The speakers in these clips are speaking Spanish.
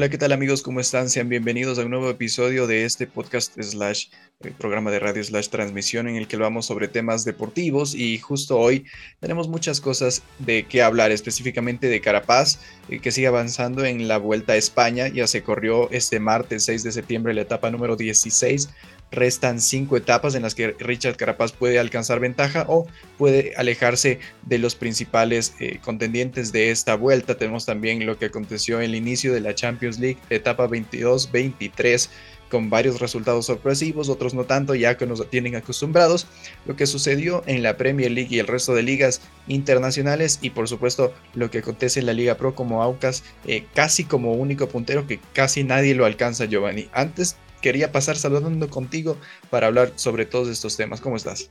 Hola, ¿qué tal amigos? ¿Cómo están? Sean bienvenidos a un nuevo episodio de este podcast slash eh, programa de radio slash transmisión en el que hablamos sobre temas deportivos y justo hoy tenemos muchas cosas de qué hablar, específicamente de Carapaz, eh, que sigue avanzando en la Vuelta a España, ya se corrió este martes 6 de septiembre la etapa número 16 restan cinco etapas en las que Richard Carapaz puede alcanzar ventaja o puede alejarse de los principales eh, contendientes de esta vuelta. Tenemos también lo que aconteció en el inicio de la Champions League, etapa 22-23 con varios resultados sorpresivos, otros no tanto, ya que nos tienen acostumbrados, lo que sucedió en la Premier League y el resto de ligas internacionales y por supuesto lo que acontece en la Liga Pro como Aucas, eh, casi como único puntero que casi nadie lo alcanza, Giovanni. Antes quería pasar saludando contigo para hablar sobre todos estos temas. ¿Cómo estás?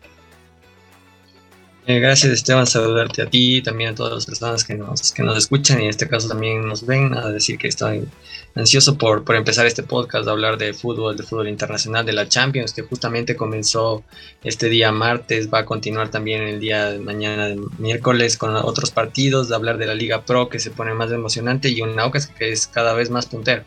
Eh, gracias Esteban, saludarte a ti y también a todas las personas que nos, que nos escuchan y en este caso también nos ven, a decir que estoy ansioso por, por empezar este podcast, a hablar de fútbol, de fútbol internacional, de la Champions, que justamente comenzó este día martes, va a continuar también el día mañana, miércoles, con otros partidos, de hablar de la Liga Pro que se pone más emocionante y un Aucas que es cada vez más puntero.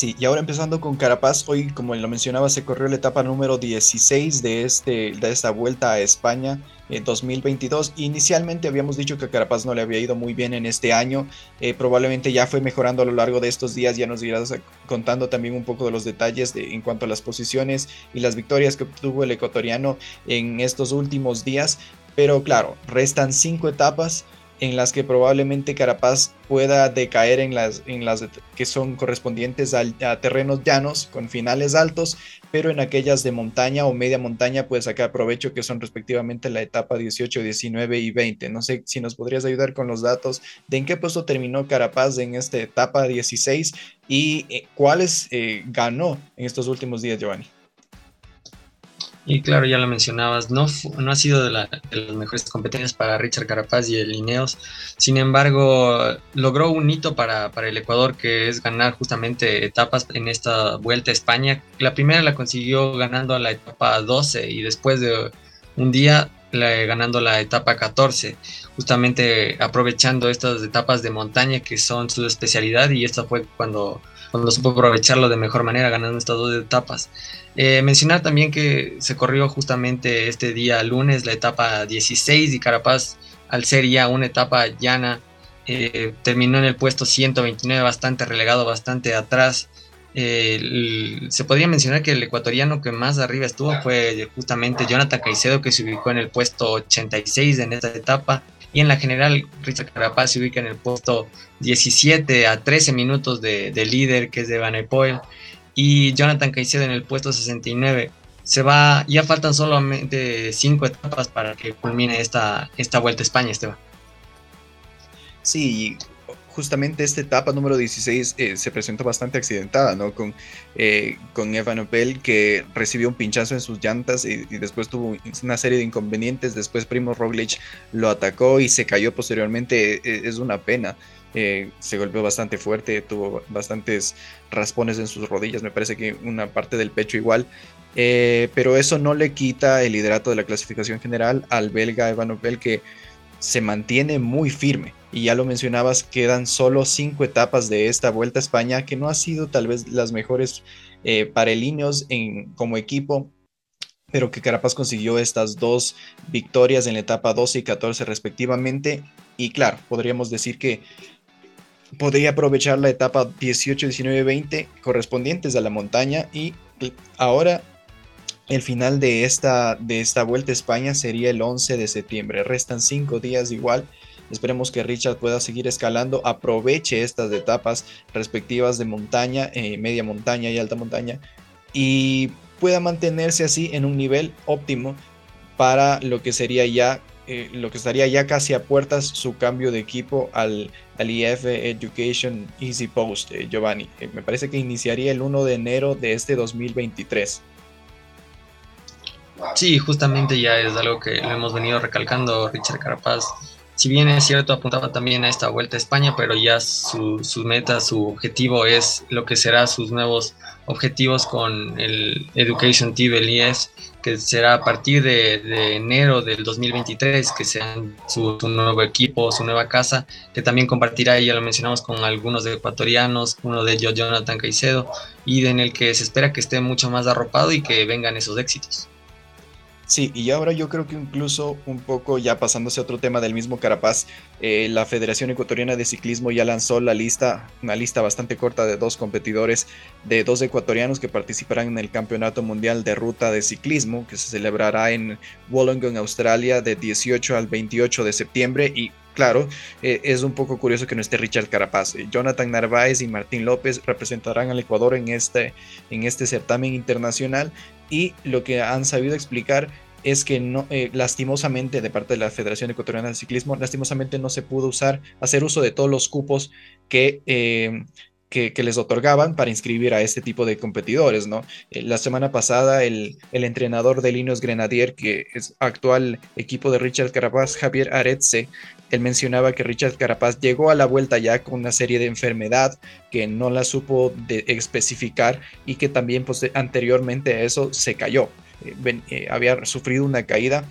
Sí, y ahora empezando con Carapaz, hoy como lo mencionaba se corrió la etapa número 16 de, este, de esta vuelta a España en 2022. Inicialmente habíamos dicho que Carapaz no le había ido muy bien en este año, eh, probablemente ya fue mejorando a lo largo de estos días, ya nos irás contando también un poco de los detalles de, en cuanto a las posiciones y las victorias que obtuvo el ecuatoriano en estos últimos días, pero claro, restan cinco etapas en las que probablemente Carapaz pueda decaer en las, en las que son correspondientes a, terrenos llanos con finales altos, pero en aquellas de montaña o media montaña puede sacar provecho que son respectivamente la etapa 18, 19 y 20. No sé si nos podrías ayudar con los datos de en qué puesto terminó Carapaz en esta etapa 16 y eh, cuáles eh, ganó en estos últimos días, Giovanni. Y claro, ya lo mencionabas, no, no ha sido de, las mejores competencias para Richard Carapaz y el Ineos. Sin embargo, logró un hito para, para, el Ecuador, que es ganar justamente etapas en esta vuelta a España. La primera la consiguió ganando la etapa 12 y después de un día ganando la etapa 14, justamente aprovechando estas etapas de montaña que son su especialidad y esta fue cuando, cuando supo aprovecharlo de mejor manera ganando estas dos etapas. Eh, mencionar también que se corrió justamente este día lunes la etapa 16 y Carapaz, al ser ya una etapa llana, eh, terminó en el puesto 129, bastante relegado, bastante atrás. Eh, se podría mencionar que el ecuatoriano que más arriba estuvo fue justamente Jonathan Caicedo, que se ubicó en el puesto 86 en esta etapa. Y en la general, Richard Carapaz se ubica en el puesto 17 a 13 minutos de, líder, que es de Van Poel y Jonathan Caicedo en el puesto 69. Se va, ya faltan solamente cinco etapas para que culmine esta, esta vuelta a España, Esteban. Sí, justamente esta etapa número 16 eh, se presentó bastante accidentada, ¿no? Con, eh, con Evan Opel que recibió un pinchazo en sus llantas y, después tuvo una serie de inconvenientes. Después Primo Roglic lo atacó y se cayó posteriormente. E, es una pena. Eh, se golpeó bastante fuerte, tuvo bastantes raspones en sus rodillas, me parece que una parte del pecho igual, eh, pero eso no le quita el liderato de la clasificación general al belga Evan Opel que se mantiene muy firme. Y ya lo mencionabas, quedan solo cinco etapas de esta Vuelta a España, que no ha sido tal vez las mejores eh, para el en, como equipo, pero que Carapaz consiguió estas dos victorias en la etapa 12 y 14 respectivamente. Y claro, podríamos decir que podría aprovechar la etapa 18, 19, 20 correspondientes a la montaña y ahora el final de esta, de esta vuelta a España sería el 11 de septiembre. Restan cinco días igual. Esperemos que Richard pueda seguir escalando, aproveche estas etapas respectivas de montaña, eh, media montaña y alta montaña y pueda mantenerse así en un nivel óptimo para lo que sería ya eh, lo que estaría ya casi a puertas su cambio de equipo al, IF Education Easy Post, eh, Giovanni. Me parece que iniciaría el 1 de enero de este 2023. Sí, justamente ya es algo que lo hemos venido recalcando Richard Carapaz. Si bien es cierto, apuntaba también a esta vuelta a España, pero ya su, meta, su objetivo es lo que será sus nuevos objetivos con el Education Team, el IES, que será a partir de, enero del 2023, que sean su, nuevo equipo, su nueva casa, que también compartirá, ya lo mencionamos, con algunos ecuatorianos, uno de ellos Jonathan Caicedo, y en el que se espera que esté mucho más arropado y que vengan esos éxitos. Sí, y ahora yo creo que incluso un poco ya pasándose a otro tema del mismo Carapaz, eh, la Federación Ecuatoriana de Ciclismo ya lanzó la lista, una lista bastante corta de dos competidores, de dos ecuatorianos que participarán en el Campeonato Mundial de Ruta de Ciclismo, que se celebrará en Wollongong, Australia, de 18 al 28 de septiembre. Y claro, eh, es un poco curioso que no esté Richard Carapaz. Eh, Jonathan Narváez y Martín López representarán al Ecuador en este, en este certamen internacional y lo que han sabido explicar es que no, eh, lastimosamente de parte de la Federación Ecuatoriana de Ciclismo, lastimosamente no se pudo usar, hacer uso de todos los cupos que, eh, que, les otorgaban para inscribir a este tipo de competidores, ¿no? Eh, la semana pasada el, entrenador de Linos Grenadier, que es actual equipo de Richard Carapaz, Javier Aretze, él mencionaba que Richard Carapaz llegó a la vuelta ya con una serie de enfermedad que no la supo de especificar y que también pues, anteriormente a eso se cayó. Eh, eh, había sufrido una caída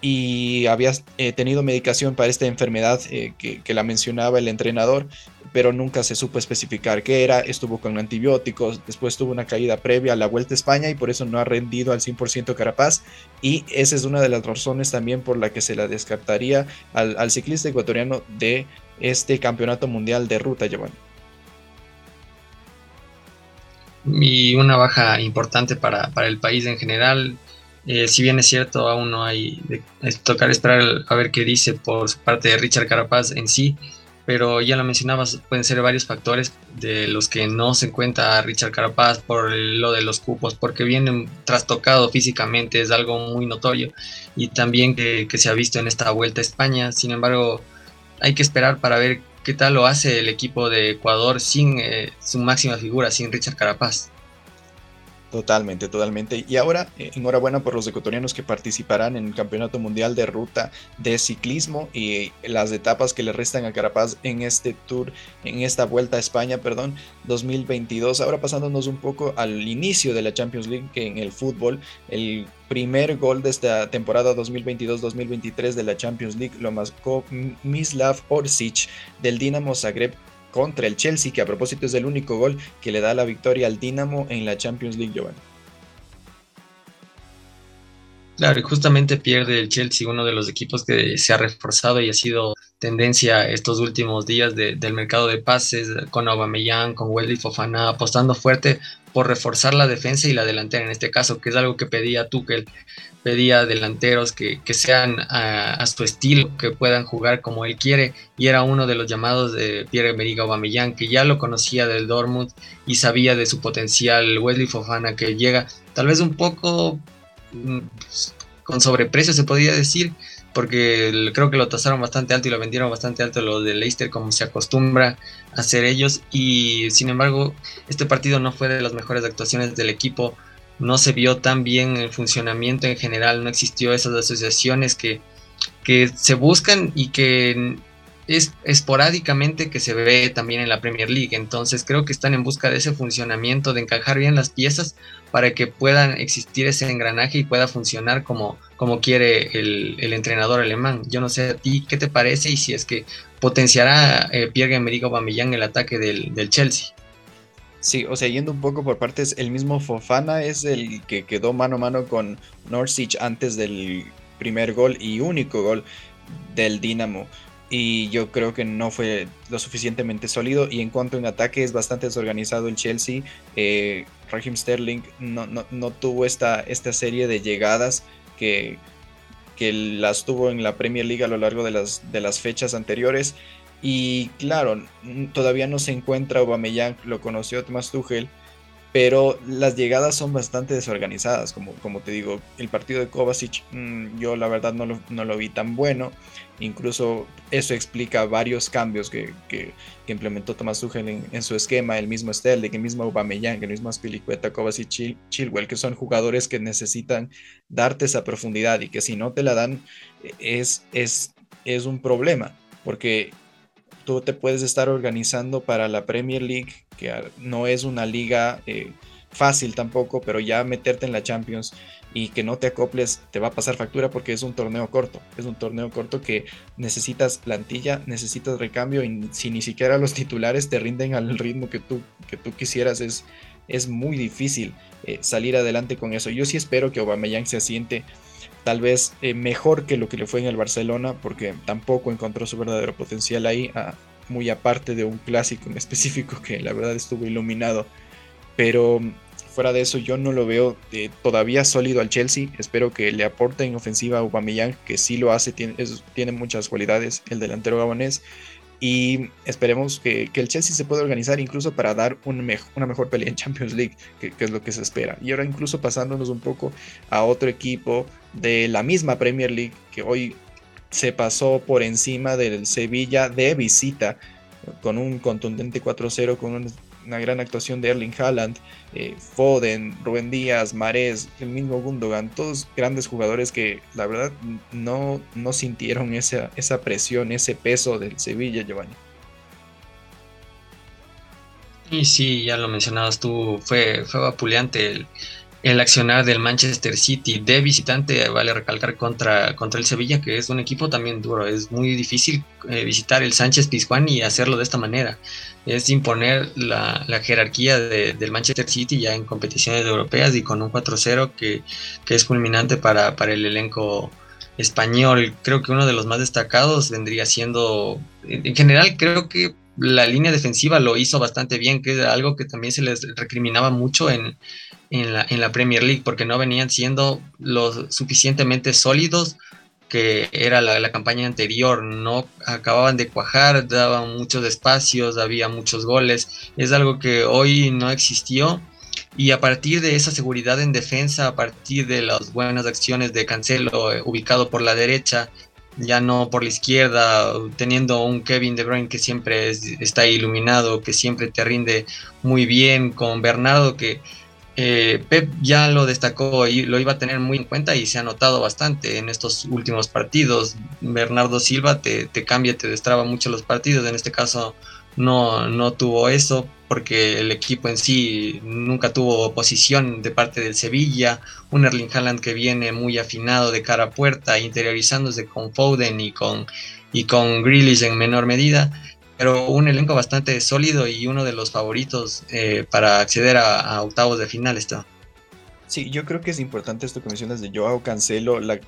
y había tenido medicación para esta enfermedad que, la mencionaba el entrenador, pero nunca se supo especificar qué era, estuvo con antibióticos, después tuvo una caída previa a la Vuelta a España y por eso no ha rendido al 100% Carapaz. Y esa es una de las razones también por la que se la descartaría al, ciclista ecuatoriano de este campeonato mundial de ruta, Giovanni. Y una baja importante para, el país en general. Eh, si bien es cierto, aún no hay, es tocar esperar a ver qué dice por parte de Richard Carapaz en sí, pero ya lo mencionabas, pueden ser varios factores de los que no se encuentra Richard Carapaz por lo de los cupos, porque viene trastocado físicamente, es algo muy notorio, y también que, que se ha visto en esta vuelta a España. Sin embargo, hay que esperar para ver qué tal lo hace el equipo de Ecuador sin eh, su máxima figura, sin Richard Carapaz. Totalmente, totalmente. Y ahora, eh, enhorabuena por los ecuatorianos que participarán en el Campeonato Mundial de Ruta de Ciclismo y las etapas que le restan a Carapaz en este tour, en esta vuelta a España, perdón, 2022. Ahora pasándonos un poco al inicio de la Champions League, que en el fútbol, el primer gol de esta temporada 2022-2023 de la Champions League lo marcó Mislav Orsic del Dinamo Zagreb contra el Chelsea, que a propósito es el único gol que le da la victoria al Dinamo en la Champions League, Giovanni. Claro, y justamente pierde el Chelsea, uno de los equipos que se ha reforzado y ha sido tendencia estos últimos días del mercado de pases, con Aubameyang, con Wesley Fofana, apostando fuerte por reforzar la defensa y la delantera en este caso, que es algo que pedía Tuchel pedía delanteros que, sean a, su estilo, que puedan jugar como él quiere, y era uno de los llamados de Pierre-Emerick Aubameyang, que ya lo conocía del Dortmund y sabía de su potencial, Wesley Fofana, que llega tal vez un poco mm, con sobreprecio, se podría decir, porque creo que lo tasaron bastante alto y lo vendieron bastante alto los de Leicester, como se acostumbra a hacer ellos, y sin embargo, este partido no fue de las mejores actuaciones del equipo, no se vio tan bien el funcionamiento en general, no existió esas asociaciones que, que se buscan y que es esporádicamente que se ve también en la Premier League. Entonces creo que están en busca de ese funcionamiento, de encajar bien las piezas para que puedan existir ese engranaje y pueda funcionar como, como quiere el, entrenador alemán. Yo no sé a ti qué te parece y si es que potenciará eh, Pierre-Emerick Aubameyang el ataque del, del Chelsea. Sí, o sea, yendo un poco por partes, el mismo Fofana es el que quedó mano a mano con Norwich antes del primer gol y único gol del Dinamo. Y yo creo que no fue lo suficientemente sólido. Y en cuanto a ataque, es bastante desorganizado el Chelsea. Eh, Raheem Sterling no, no, tuvo esta, esta serie de llegadas que, que las tuvo en la Premier League a lo largo de las, de las fechas anteriores. Y claro, todavía no se encuentra Aubameyang, lo conoció Thomas Tuchel, pero las llegadas son bastante desorganizadas, como, como te digo, el partido de Kovacic mm, yo la verdad no lo, no lo, vi tan bueno, incluso eso explica varios cambios que, que, implementó Thomas Tuchel en, su esquema, el mismo Sterling, el mismo Aubameyang, el mismo Aspilicueta, Kovacic, Chil, Chilwell, que son jugadores que necesitan darte esa profundidad y que si no te la dan es, es, es un problema, porque tú te puedes estar organizando para la Premier League, que no es una liga eh, fácil tampoco, pero ya meterte en la Champions y que no te acoples te va a pasar factura porque es un torneo corto. Es un torneo corto que necesitas plantilla, necesitas recambio y si ni siquiera los titulares te rinden al ritmo que tú, que tú quisieras, es, es muy difícil eh, salir adelante con eso. Yo sí espero que Aubameyang se asiente tal vez eh, mejor que lo que le fue en el Barcelona porque tampoco encontró su verdadero potencial ahí, ah, muy aparte de un clásico en específico que la verdad estuvo iluminado. Pero Fuera de eso, yo no lo veo eh, todavía sólido al Chelsea. Espero que le aporte en ofensiva a Aubameyang, que sí lo hace, tiene, tiene muchas cualidades el delantero gabonés. Y esperemos que, el Chelsea se pueda organizar incluso para dar una mejor pelea en Champions League, que, es lo que se espera. Y ahora incluso pasándonos un poco a otro equipo de la misma Premier League, que hoy se pasó por encima del Sevilla de visita con un contundente 4-0, con un una gran actuación de Erling Haaland, eh, Foden, Rubén Díaz, Marés, el mismo Gundogan, todos grandes jugadores que la verdad no, no sintieron esa, esa presión, ese peso del Sevilla, Giovanni. Y sí, ya lo mencionabas tú, fue, fue vapuleante el, el accionar del Manchester City de visitante, vale recalcar contra, contra el Sevilla, que es un equipo también duro. Es muy difícil eh, visitar el Sánchez Pizjuán y hacerlo de esta manera. Es imponer la, jerarquía del Manchester City ya en competiciones europeas y con un 4-0 que, que, es culminante para, para el elenco español. Creo que uno de los más destacados vendría siendo, en general creo que la línea defensiva lo hizo bastante bien, que es algo que también se les recriminaba mucho en, en la, Premier League porque no venían siendo lo suficientemente sólidos que era la, campaña anterior, no acababan de cuajar, daban muchos espacios, había muchos goles, es algo que hoy no existió y a partir de esa seguridad en defensa, a partir de las buenas acciones de Cancelo eh, ubicado por la derecha, ya no por la izquierda, teniendo un Kevin De Bruyne que siempre está iluminado, que siempre te rinde muy bien, con Bernardo que eh, Pep ya lo destacó y lo iba a tener muy en cuenta y se ha notado bastante en estos últimos partidos. Bernardo Silva te, cambia, te destraba mucho los partidos. En este caso no, no tuvo eso porque el equipo en sí nunca tuvo oposición de parte del Sevilla. Un Erling Haaland que viene muy afinado de cara a puerta, interiorizándose con Foden y con, y con Grealish en menor medida pero un elenco bastante sólido y uno de los favoritos eh, para acceder a, octavos de final está. Sí, yo creo que es importante esto que mencionas de Joao Cancelo, la,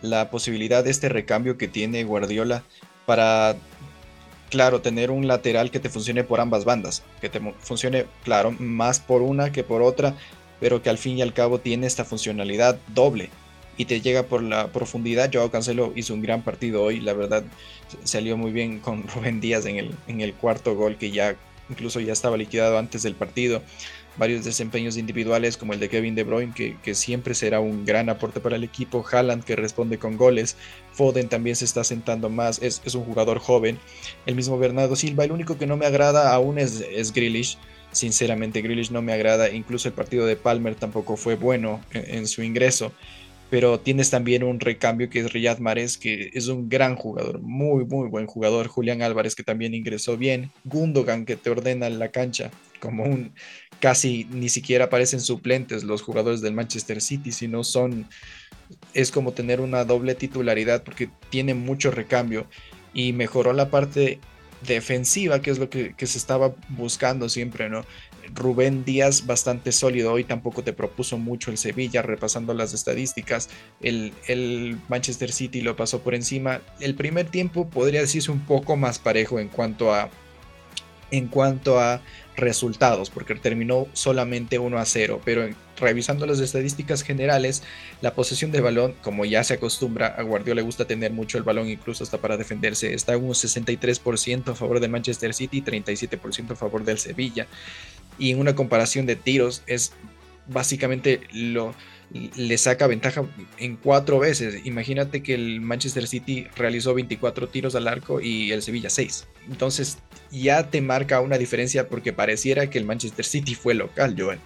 la posibilidad de este recambio que tiene Guardiola para, claro, tener un lateral que te funcione por ambas bandas, que te funcione, claro, más por una que por otra, pero que al fin y al cabo tiene esta funcionalidad doble y te llega por la profundidad. Joao Cancelo hizo un gran partido hoy, la verdad salió muy bien con Rubén Díaz en el, en el cuarto gol que ya incluso ya estaba liquidado antes del partido. Varios desempeños individuales como el de Kevin De Bruyne que, que siempre será un gran aporte para el equipo. Haaland que responde con goles. Foden también se está sentando más, es, es un jugador joven. El mismo Bernardo Silva, el único que no me agrada aún es, es Grealish. Sinceramente, Grealish no me agrada. Incluso el partido de Palmer tampoco fue bueno en su ingreso pero tienes también un recambio que es Riyad Mahrez, que es un gran jugador, muy, muy buen jugador. Julián Álvarez, que también ingresó bien. Gundogan, que te ordena la cancha, como un casi ni siquiera parecen suplentes los jugadores del Manchester City, sino son, es como tener una doble titularidad porque tiene mucho recambio y mejoró la parte defensiva, que es lo que, se estaba buscando siempre, ¿no? Rubén Díaz bastante sólido. Hoy tampoco te propuso mucho el Sevilla, repasando las estadísticas. El, el, Manchester City lo pasó por encima. El primer tiempo podría decirse un poco más parejo en cuanto a, en cuanto a resultados, porque terminó solamente 1 a 0, pero revisando las estadísticas generales, la posesión de balón, como ya se acostumbra, a Guardiola le gusta tener mucho el balón, incluso hasta para defenderse, está un 63% a favor de Manchester City y 37% a favor del Sevilla y en una comparación de tiros es básicamente lo le saca ventaja en cuatro veces. Imagínate que el Manchester City realizó 24 tiros al arco y el Sevilla 6. Entonces ya te marca una diferencia porque pareciera que el Manchester City fue local, Joel.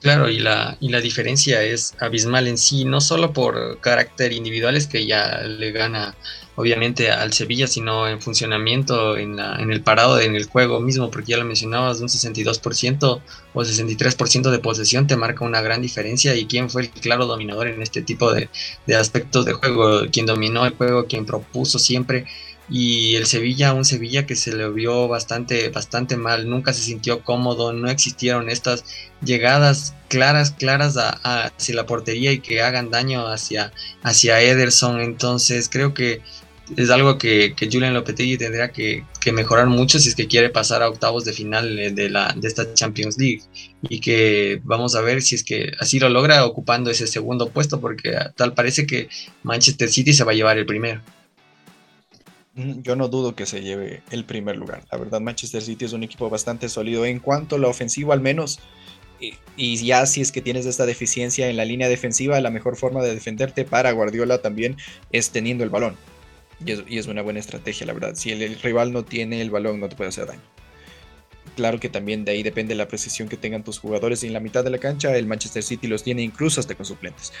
Claro, y la, y la diferencia es abismal en sí, no solo por carácter individuales que ya le gana obviamente al Sevilla, sino en funcionamiento, en, la, en el parado, en el juego mismo, porque ya lo mencionabas, un 62% o 63% de posesión te marca una gran diferencia. Y quién fue el claro dominador en este tipo de, de aspectos de juego, quien dominó el juego, quien propuso siempre y el Sevilla, un Sevilla que se le vio bastante, bastante mal, nunca se sintió cómodo, no existieron estas llegadas claras, claras hacia la portería y que hagan daño hacia, hacia Ederson, entonces creo que es algo que, que Julian Lopetegui tendría que, mejorar mucho si es que quiere pasar a octavos de final de, la, de esta Champions League y que vamos a ver si es que así lo logra ocupando ese segundo puesto porque tal parece que Manchester City se va a llevar el primero. Yo no dudo que se lleve el primer lugar. La verdad, Manchester City es un equipo bastante sólido en cuanto a la ofensiva, al menos. Y, ya si es que tienes esta deficiencia en la línea defensiva, la mejor forma de defenderte para Guardiola también es teniendo el balón. Y es, una buena estrategia, la verdad. Si el rival no tiene el balón, no te puede hacer daño claro que también de ahí depende la precisión que tengan tus jugadores. Y en la mitad de la cancha, el Manchester City los tiene incluso hasta con suplentes.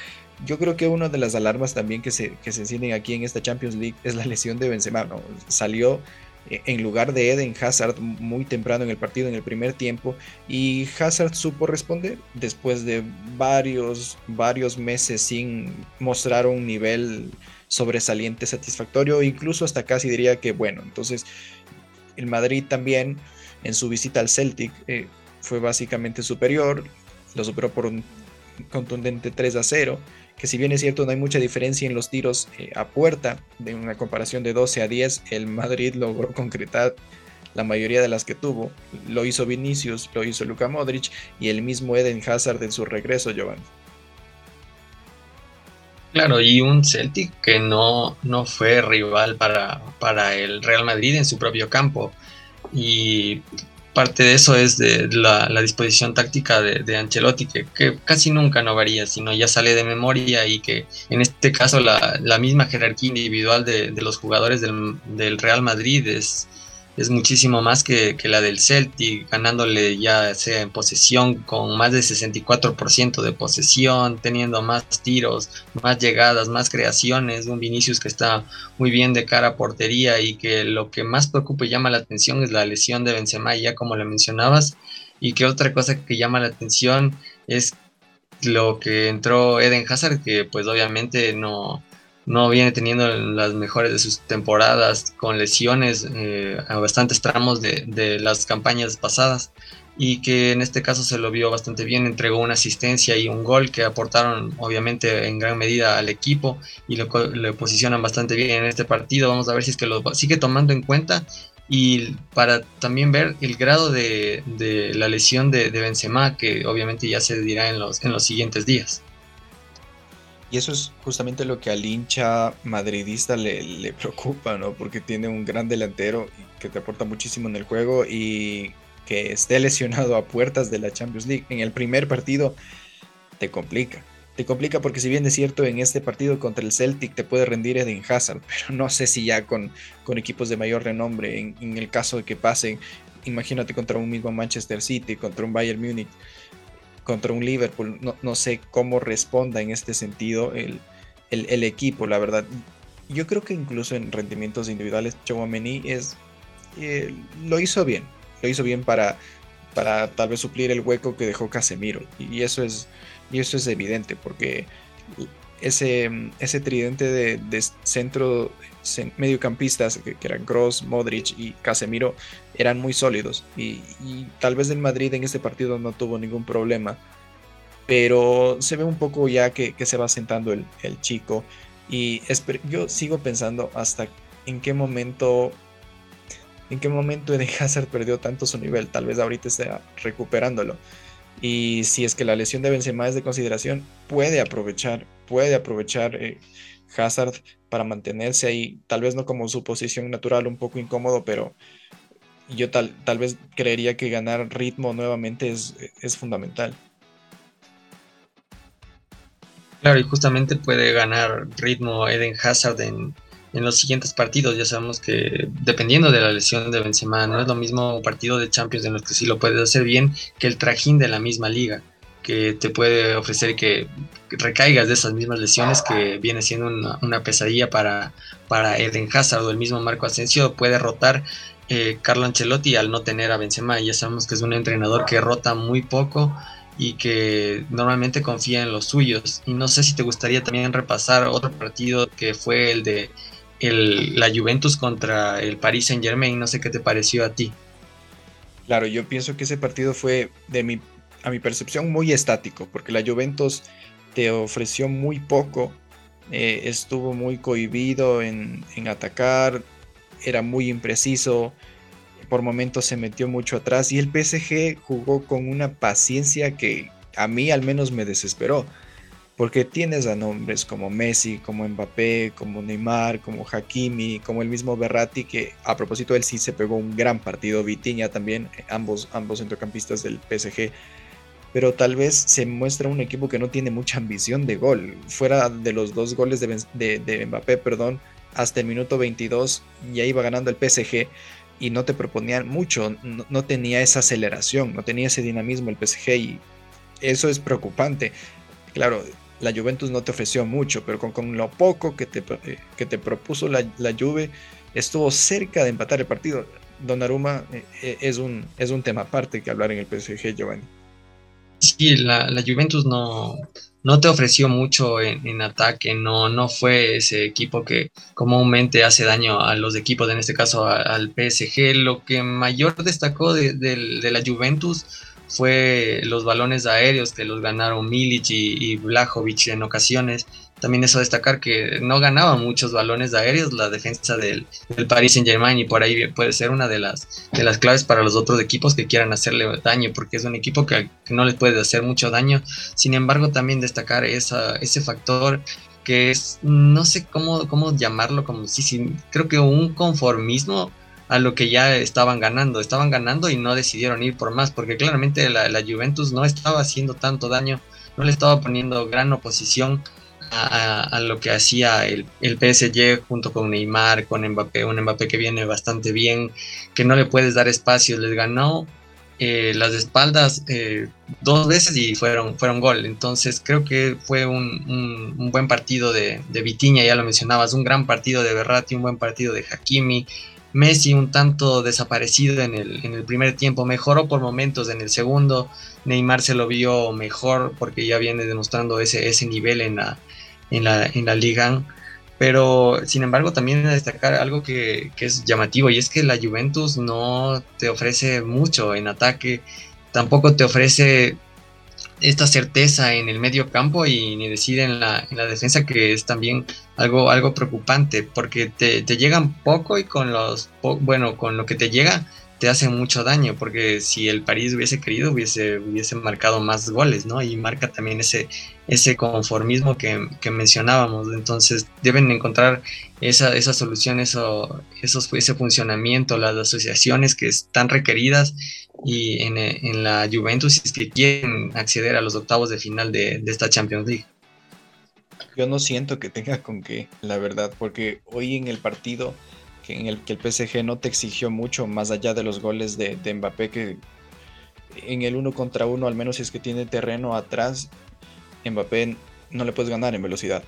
Yo creo que una de las alarmas también que se, que se encienden aquí en esta Champions League es la lesión de Benzema. ¿no? Salió eh, en lugar de Eden Hazard muy temprano en el partido, en el primer tiempo, y Hazard supo responder después de varios, varios meses sin mostrar un nivel sobresaliente, satisfactorio, incluso hasta casi diría que bueno, entonces el Madrid también en su visita al Celtic eh, fue básicamente superior, lo superó por un contundente 3 a 0, que si bien es cierto no hay mucha diferencia en los tiros eh, a puerta, de una comparación de 12 a 10, el Madrid logró concretar la mayoría de las que tuvo. Lo hizo Vinicius, lo hizo Luka Modric y el mismo Eden Hazard en su regreso, Giovanni. Claro, y un Celtic que no, no fue rival para, para el Real Madrid en su propio campo. Y parte de eso es de la, disposición táctica de, Ancelotti, que, casi nunca no varía, sino ya sale de memoria y que en este caso la, misma jerarquía individual de, los jugadores del, del Real Madrid es, es muchísimo más que, la del Celtic, ganándole ya sea en posesión con más de 64% de posesión, teniendo más tiros, más llegadas, más creaciones, un Vinicius que está muy bien de cara a portería y que lo que más preocupa y llama la atención es la lesión de Benzema, ya como le mencionabas, y que otra cosa que llama la atención es lo que entró Eden Hazard, que pues obviamente no, no viene teniendo las mejores de sus temporadas con lesiones eh, a bastantes tramos de, las campañas pasadas y que en este caso se lo vio bastante bien, entregó una asistencia y un gol que aportaron obviamente en gran medida al equipo y lo, posicionan bastante bien en este partido. Vamos a ver si es que lo sigue tomando en cuenta y para también ver el grado de, la lesión de, de, Benzema que obviamente ya se dirá en los, en los siguientes días. Y eso es justamente lo que al hincha madridista le, preocupa, ¿no? Porque tiene un gran delantero que te aporta muchísimo en el juego y que esté lesionado a puertas de la Champions League en el primer partido te complica. Te complica porque si bien es cierto en este partido contra el Celtic te puede rendir Eden Hazard, pero no sé si ya con, con equipos de mayor renombre, en, en el caso de que pasen, imagínate contra un mismo Manchester City, contra un Bayern Múnich, contra un Liverpool. No, sé cómo responda en este sentido el, equipo, la verdad. Yo creo que incluso en rendimientos individuales, Chouameni es, eh, lo hizo bien. Lo hizo bien para, para tal vez suplir el hueco que dejó Casemiro. Y eso es, y eso es evidente porque ese, ese tridente de, centro mediocampistas que, eran Cross, Modric y Casemiro eran muy sólidos. Y, tal vez el Madrid en este partido no tuvo ningún problema pero se ve un poco ya que, se va sentando el, chico. Y yo sigo pensando hasta en qué momento en qué momento Eden Hazard perdió tanto su nivel. Tal vez ahorita esté recuperándolo. Y si es que la lesión de Benzema es de consideración, puede aprovechar, puede aprovechar eh, Hazard para mantenerse ahí, tal vez no como su posición natural, un poco incómodo, pero yo tal, tal vez creería que ganar ritmo nuevamente es, es fundamental. Claro, y justamente puede ganar ritmo Eden Hazard en, en los siguientes partidos. Ya sabemos que dependiendo de la lesión de Benzema, no es lo mismo un partido de Champions en los que sí lo puedes hacer bien que el trajín de la misma liga. Que te puede ofrecer que recaigas de esas mismas lesiones que viene siendo una, pesadilla para, para Eden Hazard o el mismo Marco Asensio puede rotar eh, Carlo Ancelotti al no tener a Benzema. Ya sabemos que es un entrenador que rota muy poco y que normalmente confía en los suyos. Y no sé si te gustaría también repasar otro partido que fue el de la Juventus contra el Paris Saint Germain no sé qué te pareció a ti. Claro, yo pienso que ese partido fue de mi a mi percepción, muy estático, porque la Juventus te ofreció muy poco, eh, estuvo muy cohibido en, atacar, era muy impreciso, por momentos se metió mucho atrás y el PSG jugó con una paciencia que a mí al menos me desesperó, porque tienes a nombres como Messi, como Mbappé, como Neymar, como Hakimi, como el mismo Berratti, que a propósito él sí se pegó un gran partido, Vitinha también, ambos, ambos centrocampistas del PSG pero tal vez se muestra un equipo que no tiene mucha ambición de gol. Fuera de los dos goles de, Mbappé, perdón, hasta el minuto 22 ya iba ganando el PSG y no te proponían mucho, no, tenía esa aceleración, no tenía ese dinamismo el PSG y eso es preocupante. Claro, la Juventus no te ofreció mucho, pero con, lo poco que te, que te propuso la, la, Juve, estuvo cerca de empatar el partido. Donnarumma eh, eh, es, un, es un tema aparte que hablar en el PSG, Giovanni sí, la, Juventus no, no te ofreció mucho en, ataque, no, no fue ese equipo que comúnmente hace daño a los equipos, en este caso al PSG. Lo que mayor destacó de, de la Juventus fue los balones aéreos que los ganaron Milic y, y Blajovic en ocasiones. También eso destacar que no ganaba muchos balones aéreos la defensa del, del Paris Saint Germain y por ahí puede ser una de las, de las claves para los otros equipos que quieran hacerle daño porque es un equipo que, no les puede hacer mucho daño. Sin embargo, también destacar esa, ese factor que es, no sé cómo, cómo llamarlo, como si, sí, creo que un conformismo a lo que ya estaban ganando. Estaban ganando y no decidieron ir por más, porque claramente la, la Juventus no estaba haciendo tanto daño, no le estaba poniendo gran oposición a, lo que hacía el, el, PSG junto con Neymar, con Mbappé, un Mbappé que viene bastante bien, que no le puedes dar espacio, les ganó eh, las espaldas eh, dos veces y fueron, fueron gol. Entonces creo que fue un, un, buen partido de, de Vitiña, ya lo mencionabas, un gran partido de Berratti, un buen partido de Hakimi, Messi un tanto desaparecido en el, en el primer tiempo, mejoró por momentos en el segundo, Neymar se lo vio mejor porque ya viene demostrando ese, ese nivel en la, en la, en la liga, pero sin embargo también destacar algo que, que es llamativo y es que la Juventus no te ofrece mucho en ataque, tampoco te ofrece esta certeza en el medio campo y ni decide en la, la defensa que es también algo, algo preocupante porque te, te llegan poco y con los bueno con lo que te llega te hace mucho daño porque si el París hubiese querido hubiese, hubiese marcado más goles ¿no? y marca también ese, ese conformismo que, que mencionábamos entonces deben encontrar esa, esa solución eso, esos, ese funcionamiento las asociaciones que están requeridas y en, en la Juventus si es que quieren acceder a los octavos de final de, de, esta Champions League. Yo no siento que tenga con qué, la verdad, porque hoy en el partido que en el que el PSG no te exigió mucho, más allá de los goles de, de Mbappé, que en el uno contra uno, al menos si es que tiene terreno atrás, Mbappé no le puedes ganar en velocidad.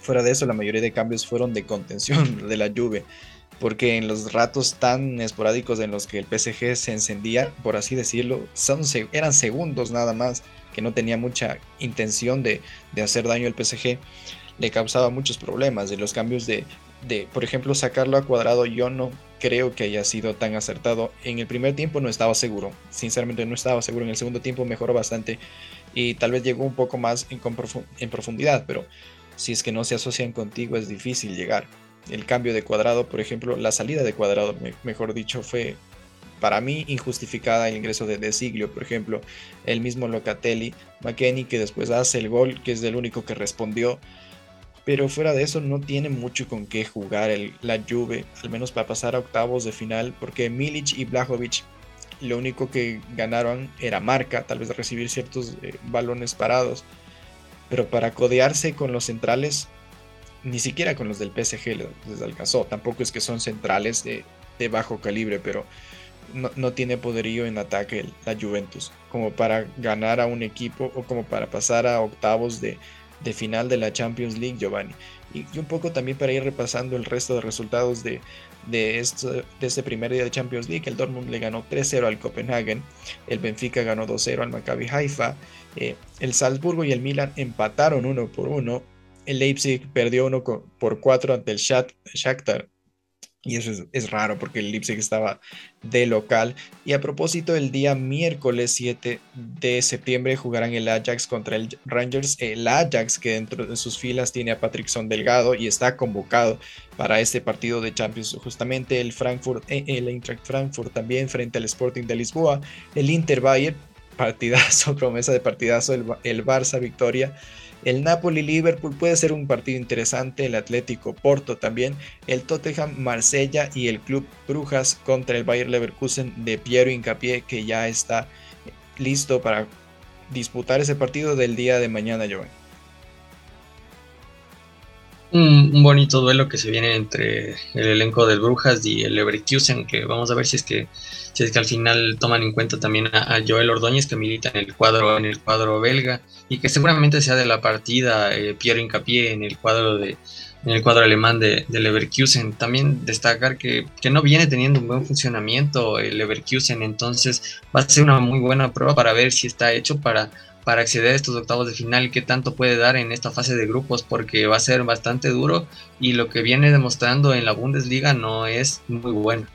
Fuera de eso, la mayoría de cambios fueron de contención de la Juve porque en los ratos tan esporádicos en los que el PSG se encendía, por así decirlo, son, eran segundos nada más, que no tenía mucha intención de, hacer daño al PSG, le causaba muchos problemas. Y los cambios de, de, por ejemplo, sacarlo a cuadrado, yo no creo que haya sido tan acertado. En el primer tiempo no estaba seguro, sinceramente no estaba seguro. En el segundo tiempo mejoró bastante y tal vez llegó un poco más en, profundidad, pero si es que no se asocian contigo es difícil llegar. El cambio de cuadrado, por ejemplo, la salida de cuadrado, mejor dicho, fue para mí injustificada el ingreso de De Siglio, por ejemplo, el mismo Locatelli, McKenny que después hace el gol, que es el único que respondió, pero fuera de eso no tiene mucho con qué jugar el, la Juve, al menos para pasar a octavos de final, porque Milic y Blajovic lo único que ganaron era marca, tal vez recibir ciertos eh, balones parados, pero para codearse con los centrales ni siquiera con los del PSG les, alcanzó. Tampoco es que son centrales de, bajo calibre, pero no, tiene poderío en ataque la Juventus, como para ganar a un equipo o como para pasar a octavos de, final de la Champions League, Giovanni. Y, un poco también para ir repasando el resto de resultados de, de, este, primer día de Champions League. El Dortmund le ganó 3-0 al Copenhagen, el Benfica ganó 2-0 al Maccabi Haifa, eh, el Salzburgo y el Milan empataron uno por uno, el Leipzig perdió uno por 4 ante el Shakhtar y eso es, raro porque el Leipzig estaba de local. Y a propósito, el día miércoles 7 de septiembre jugarán el Ajax contra el Rangers. El Ajax que dentro de sus filas tiene a Patrickson Delgado y está convocado para este partido de Champions. Justamente el Frankfurt, eh, el Eintracht Frankfurt también frente al Sporting de Lisboa. El Inter Bayern, partidazo, promesa de partidazo. El, el Barça victoria el Napoli-Liverpool puede ser un partido interesante, el Atlético Porto también, el Tottenham Marsella y el Club Brujas contra el Bayer Leverkusen de Piero Incapié que ya está listo para disputar ese partido del día de mañana, Joven. Un, bonito duelo que se viene entre el elenco del Brujas y el Leverkusen, que vamos a ver si es que si es que al final toman en cuenta también a, Joel Ordóñez que milita en el cuadro en el cuadro belga y que seguramente sea de la partida eh, Piero Incapié en el cuadro de en el cuadro alemán de, Leverkusen. También destacar que, que, no viene teniendo un buen funcionamiento el Leverkusen, entonces va a ser una muy buena prueba para ver si está hecho para, para acceder a estos octavos de final, qué tanto puede dar en esta fase de grupos, porque va a ser bastante duro y lo que viene demostrando en la Bundesliga no es muy bueno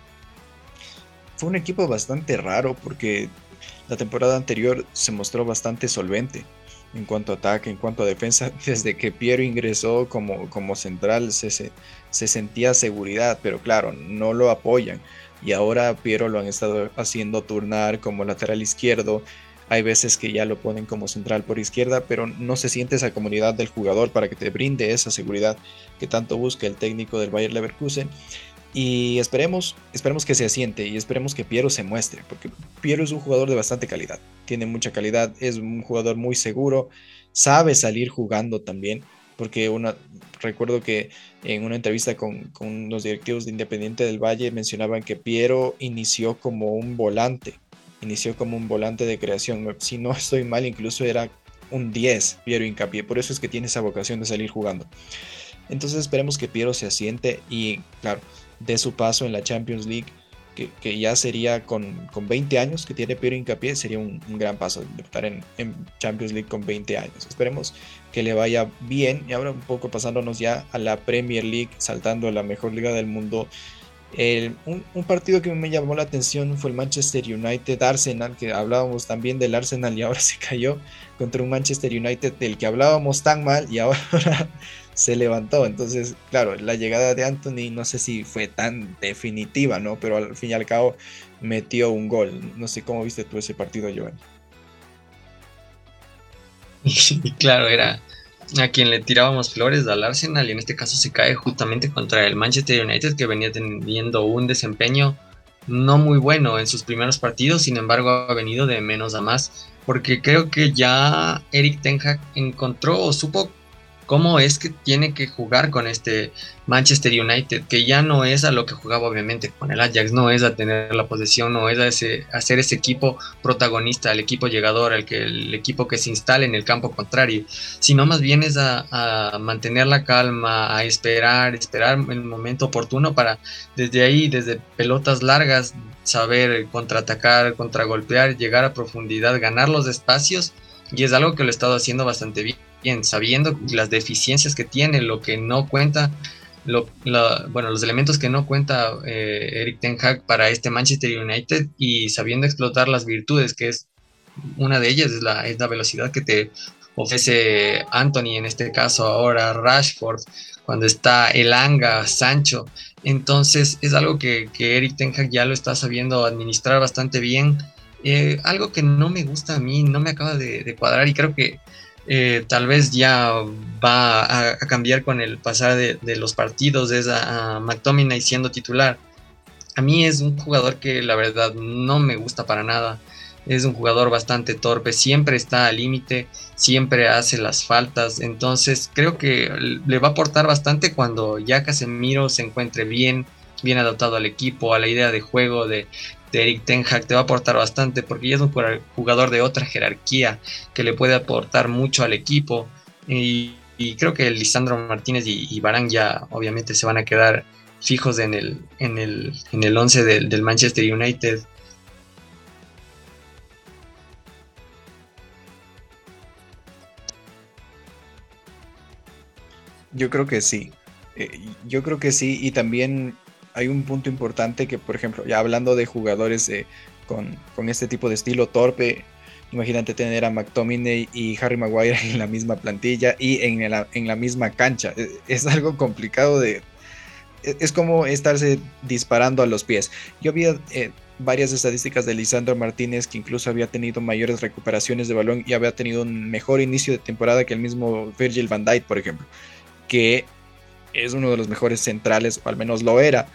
fue un equipo bastante raro porque la temporada anterior se mostró bastante solvente en cuanto a ataque, en cuanto a defensa. Desde que Piero ingresó como, como central se, se, sentía seguridad, pero claro, no lo apoyan. Y ahora Piero lo han estado haciendo turnar como lateral izquierdo. Hay veces que ya lo ponen como central por izquierda, pero no se siente esa comunidad del jugador para que te brinde esa seguridad que tanto busca el técnico del Bayer Leverkusen. Y esperemos, esperemos que se asiente y esperemos que Piero se muestre, porque Piero es un jugador de bastante calidad, tiene mucha calidad, es un jugador muy seguro, sabe salir jugando también, porque una, recuerdo que en una entrevista con, con los directivos de Independiente del Valle mencionaban que Piero inició como un volante, inició como un volante de creación, si no estoy mal, incluso era un 10 Piero Hincapié, por eso es que tiene esa vocación de salir jugando. Entonces esperemos que Piero se asiente y claro, de su paso en la Champions League, que, ya sería con, con, 20 años que tiene Piero Hincapié, sería un, gran paso debutar en, en, Champions League con 20 años. Esperemos que le vaya bien y ahora un poco pasándonos ya a la Premier League, saltando a la mejor liga del mundo. Un, un, partido que me llamó la atención fue el Manchester United Arsenal, que hablábamos también del Arsenal y ahora se cayó contra un Manchester United del que hablábamos tan mal y ahora se levantó. Entonces, claro, la llegada de Anthony no sé si fue tan definitiva, ¿no? Pero al fin y al cabo metió un gol. No sé cómo viste tú ese partido, Giovanni. Claro, era a quien le tirábamos flores al Arsenal y en este caso se cae justamente contra el Manchester United que venía teniendo un desempeño no muy bueno en sus primeros partidos, sin embargo ha venido de menos a más, porque creo que ya Eric Ten Hag encontró o supo cómo es que tiene que jugar con este Manchester United, que ya no es a lo que jugaba obviamente con el Ajax, no es a tener la posesión, no es a, ese, ser ese equipo protagonista, el equipo llegador, el, que, el equipo que se instale en el campo contrario, sino más bien es a, mantener la calma, a esperar, esperar el momento oportuno para desde ahí, desde pelotas largas, saber contraatacar, contragolpear, llegar a profundidad, ganar los espacios, y es algo que lo he estado haciendo bastante bien bien, sabiendo las deficiencias que tiene, lo que no cuenta, bueno, los elementos que no cuenta eh, Eric Ten Hag para este Manchester United y sabiendo explotar las virtudes, que es una de ellas, es la, es la velocidad que te ofrece Anthony, en este caso ahora Rashford, cuando está Elanga, Sancho. Entonces es algo que, Eric Ten Hag ya lo está sabiendo administrar bastante bien. Eh, algo que no me gusta a mí, no me acaba de cuadrar y creo que eh, tal vez ya va a, cambiar con el pasar de, los partidos, es a, McTominay siendo titular. A mí es un jugador que la verdad no me gusta para nada. Es un jugador bastante torpe, siempre está al límite, siempre hace las faltas. Entonces creo que le va a aportar bastante cuando ya Casemiro se encuentre bien, bien adaptado al equipo, a la idea de juego de, de Eric Ten Hag te va a aportar bastante porque ya es un jugador de otra jerarquía que le puede aportar mucho al equipo y, creo que Lisandro Martínez y, Barán ya obviamente se van a quedar fijos en el, en el, en el 11 del, del Manchester United. Yo creo que sí. Eh, yo creo que sí. Y también hay un punto importante que, por ejemplo, ya hablando de jugadores con, este tipo de estilo torpe, imagínate tener a McTominay y Harry Maguire en la misma plantilla y en la, misma cancha. E, es, algo complicado de... E, es como estarse disparando a los pies. Yo vi eh, varias estadísticas de Lisandro Martínez que incluso había tenido mayores recuperaciones de balón y había tenido un mejor inicio de temporada que el mismo Virgil van Dijk, por ejemplo, que es uno de los mejores centrales, o al menos lo era,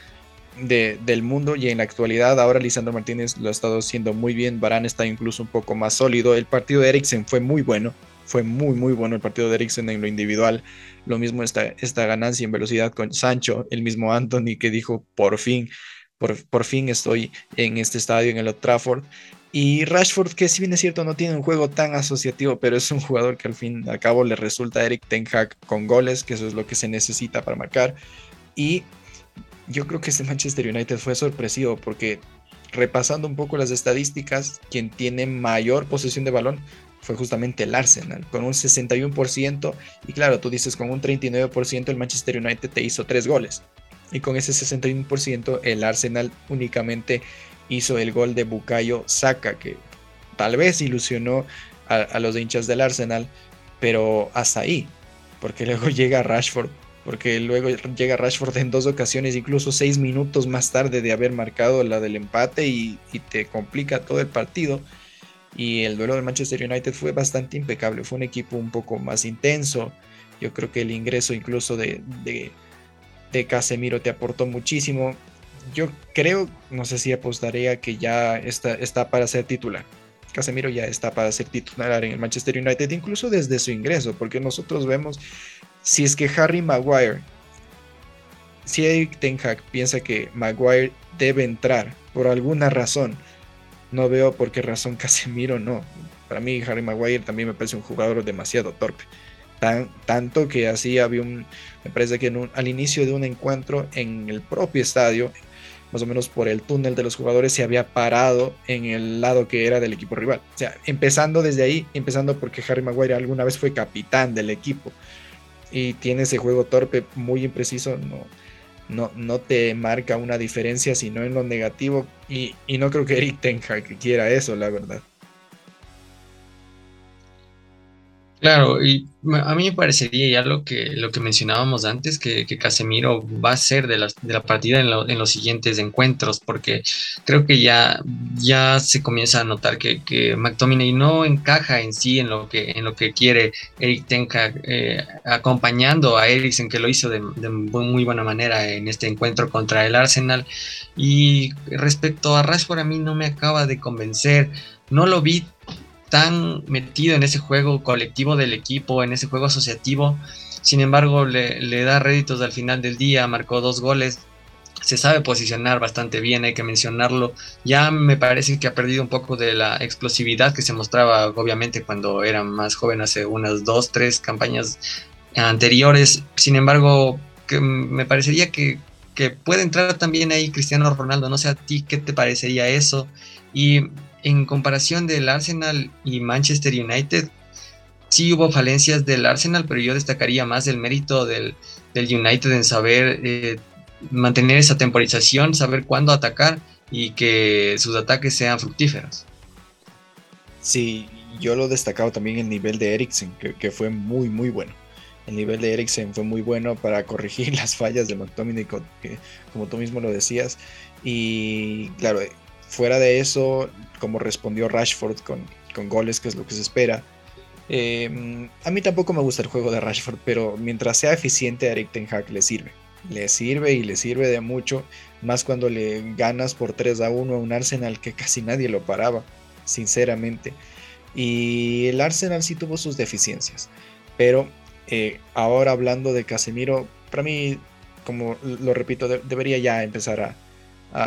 del mundo y en la actualidad ahora Lisandro Martínez lo ha estado haciendo muy bien, Barán está incluso un poco más sólido, el partido de Eriksen fue muy bueno, fue muy muy bueno el partido de Eriksen en lo individual, lo mismo esta, esta ganancia en velocidad con Sancho, el mismo Anthony que dijo por fin, por, por fin estoy en este estadio en el Old Trafford y Rashford, que si bien es cierto, no tiene un juego tan asociativo, pero es un jugador que al fin y al cabo le resulta a Eric Ten Hag con goles, que eso es lo que se necesita para marcar. Y yo creo que este Manchester United fue sorpresivo porque repasando un poco las estadísticas, quien tiene mayor posesión de balón fue justamente el Arsenal, con un 61%. Y claro, tú dices, con un 39% el Manchester United te hizo tres goles. Y con ese 61% el Arsenal únicamente hizo el gol de Bukayo Saka, que tal vez ilusionó a, los hinchas del Arsenal, pero hasta ahí, porque luego llega Rashford, porque luego llega Rashford en dos ocasiones, incluso seis minutos más tarde de haber marcado la del empate y, te complica todo el partido. Y el duelo del Manchester United fue bastante impecable, fue un equipo un poco más intenso. Yo creo que el ingreso incluso de, de, de Casemiro te aportó muchísimo yo creo, no sé si apostaría que ya está, está para ser titular. Casemiro ya está para ser titular en el Manchester United, incluso desde su ingreso, porque nosotros vemos si es que Harry Maguire, si Eric Ten Hag piensa que Maguire debe entrar por alguna razón, no veo por qué razón Casemiro no. Para mí Harry Maguire también me parece un jugador demasiado torpe. Tan, tanto que así había un, me parece que al inicio de un encuentro en el propio estadio, más o menos por el túnel de los jugadores, se había parado en el lado que era del equipo rival. O sea, empezando desde ahí, empezando porque Harry Maguire alguna vez fue capitán del equipo y tiene ese juego torpe muy impreciso, no, no, no te marca una diferencia, sino en lo negativo. Y, y no creo que Eric tenga que quiera eso, la verdad. Claro, y a mí me parecería ya lo que, lo que mencionábamos antes, que, Casemiro va a ser de la, de la partida en, los siguientes encuentros, porque creo que ya, ya se comienza a notar que, que McTominay no encaja en sí en lo que, en lo que quiere Eric Tenka, eh, acompañando a Eriksen, que lo hizo de, de muy buena manera en este encuentro contra el Arsenal. Y respecto a Rashford, a mí no me acaba de convencer. No lo vi tan metido en ese juego colectivo del equipo, en ese juego asociativo. Sin embargo, le, da réditos al final del día, marcó dos goles. Se sabe posicionar bastante bien, hay que mencionarlo. Ya me parece que ha perdido un poco de la explosividad que se mostraba, obviamente, cuando era más joven, hace unas dos, tres campañas anteriores. Sin embargo, me parecería que puede entrar también ahí Cristiano Ronaldo. No sé a ti qué te parecería eso. Y en comparación del Arsenal y Manchester United, sí hubo falencias del Arsenal, pero yo destacaría más el mérito del, United en saber eh, mantener esa temporización, saber cuándo atacar y que sus ataques sean fructíferos. Sí, yo lo he destacado también el nivel de Eriksen, que, fue muy, muy bueno. El nivel de Eriksen fue muy bueno para corregir las fallas de McTominay, como tú mismo lo decías. Y claro, fuera de eso, como respondió Rashford con, con goles, que es lo que se espera. Eh, a mí tampoco me gusta el juego de Rashford, pero mientras sea eficiente a Eric Ten Hag le sirve. Le sirve y le sirve de mucho, más cuando le ganas por 3 a 1 a un Arsenal que casi nadie lo paraba, sinceramente. Y el Arsenal sí tuvo sus deficiencias, pero eh, ahora hablando de Casemiro, para mí, como lo repito, debería ya empezar a,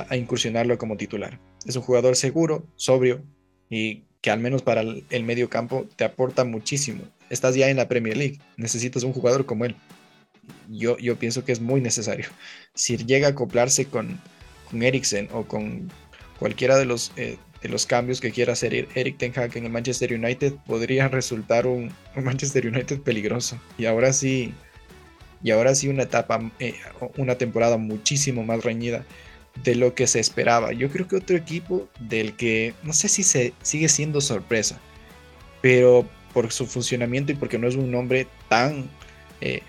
a, incursionarlo como titular. Es un jugador seguro, sobrio y que al menos para el medio campo te aporta muchísimo. Estás ya en la Premier League, necesitas un jugador como él. Yo, yo pienso que es muy necesario. Si llega a acoplarse con, con Eriksen o con cualquiera de los, eh, de los cambios que quiera hacer Eric Ten Hag en el Manchester United, podría resultar un, Manchester United peligroso. Y ahora sí, y ahora sí una etapa, eh, una temporada muchísimo más reñida de lo que se esperaba. Yo creo que otro equipo del que no sé si se sigue siendo sorpresa, pero por su funcionamiento y porque no es un nombre tan, eh,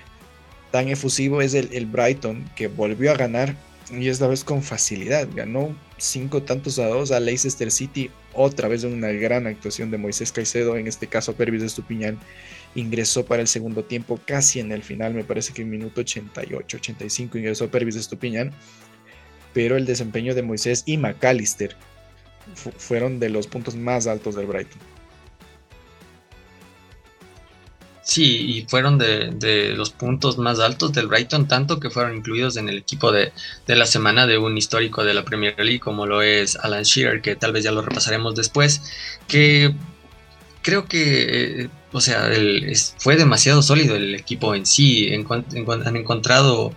tan efusivo es el, Brighton, que volvió a ganar y esta vez con facilidad. Ganó cinco tantos a dos a Leicester City, otra vez una gran actuación de Moisés Caicedo, en este caso Pervis Estupiñán ingresó para el segundo tiempo casi en el final, me parece que en minuto 88, 85 ingresó Pervis Estupiñán pero el desempeño de Moisés y McAllister fueron de los puntos más altos del Brighton. Sí, y fueron de, los puntos más altos del Brighton, tanto que fueron incluidos en el equipo de, la semana de un histórico de la Premier League, como lo es Alan Shearer, que tal vez ya lo repasaremos después, que creo que, eh, o sea, fue demasiado sólido el equipo en sí, han encontrado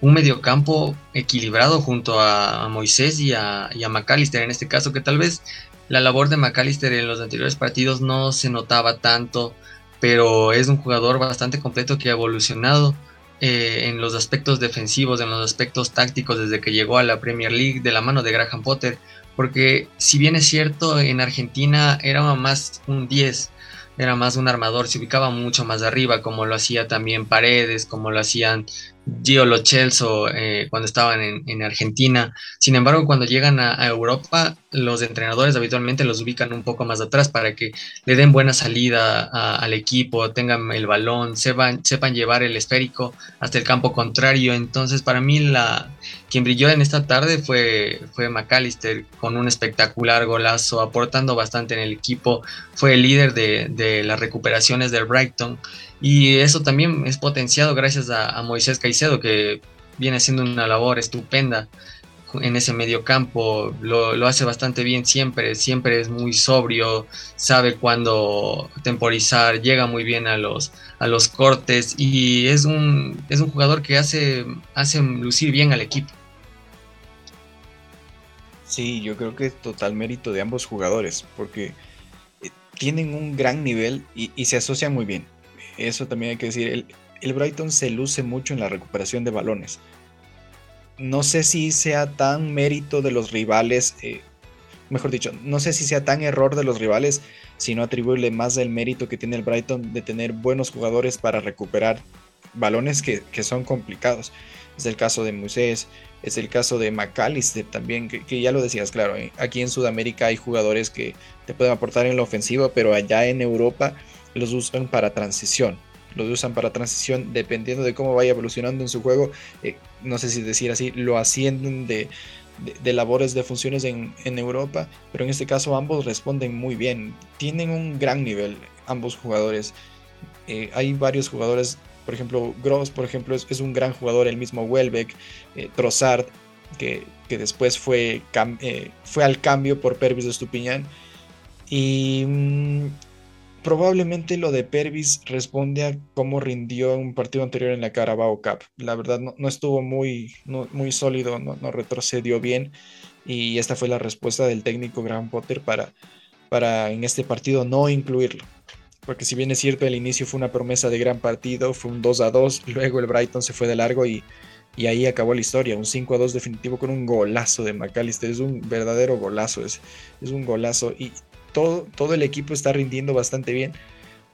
un mediocampo equilibrado junto a, Moisés y a, y McAllister en este caso, que tal vez la labor de McAllister en los anteriores partidos no se notaba tanto, pero es un jugador bastante completo que ha evolucionado eh, en los aspectos defensivos, en los aspectos tácticos desde que llegó a la Premier League de la mano de Graham Potter, porque si bien es cierto, en Argentina era más un 10, era más un armador, se ubicaba mucho más arriba, como lo hacía también Paredes, como lo hacían Gio Lo eh, cuando estaban en, Argentina. Sin embargo, cuando llegan a, Europa, los entrenadores habitualmente los ubican un poco más atrás para que le den buena salida al equipo, tengan el balón, sepan, sepan llevar el esférico hasta el campo contrario. Entonces, para mí, la, quien brilló en esta tarde fue, fue McAllister con un espectacular golazo, aportando bastante en el equipo. Fue el líder de, de las recuperaciones del Brighton. Y eso también es potenciado gracias a, Moisés Caicedo, que viene haciendo una labor estupenda en ese medio campo. Lo, hace bastante bien siempre, siempre es muy sobrio, sabe cuándo temporizar, llega muy bien a los, a los cortes y es un, es un jugador que hace, hace lucir bien al equipo. Sí, yo creo que es total mérito de ambos jugadores, porque eh, tienen un gran nivel y, y se asocian muy bien eso también hay que decir, el, Brighton se luce mucho en la recuperación de balones. No sé si sea tan mérito de los rivales, eh, mejor dicho, no sé si sea tan error de los rivales, sino atribuirle más el mérito que tiene el Brighton de tener buenos jugadores para recuperar balones que, son complicados. Es el caso de Moisés, es el caso de McAllister también, que, que, ya lo decías, claro, eh, aquí en Sudamérica hay jugadores que te pueden aportar en la ofensiva, pero allá en Europa los usan para transición. Los usan para transición dependiendo de cómo vaya evolucionando en su juego. Eh, no sé si decir así, lo ascienden de, labores de funciones en, Europa, pero en este caso ambos responden muy bien. Tienen un gran nivel ambos jugadores. Eh, hay varios jugadores, por ejemplo, Gross, por ejemplo, es, un gran jugador, el mismo Welbeck, eh, Trossard, que, después fue, fue al cambio por Pervis de Estupiñán. Y mm, Probablemente lo de Pervis responde a cómo rindió un partido anterior en la Carabao Cup. La verdad no, estuvo muy, muy sólido, no, retrocedió bien y esta fue la respuesta del técnico Graham Potter para, para en este partido no incluirlo. Porque si bien es cierto el inicio fue una promesa de gran partido, fue un 2 a 2, luego el Brighton se fue de largo y, y ahí acabó la historia, un 5 a 2 definitivo con un golazo de McAllister, es un verdadero golazo, es, es un golazo y todo, el equipo está rindiendo bastante bien.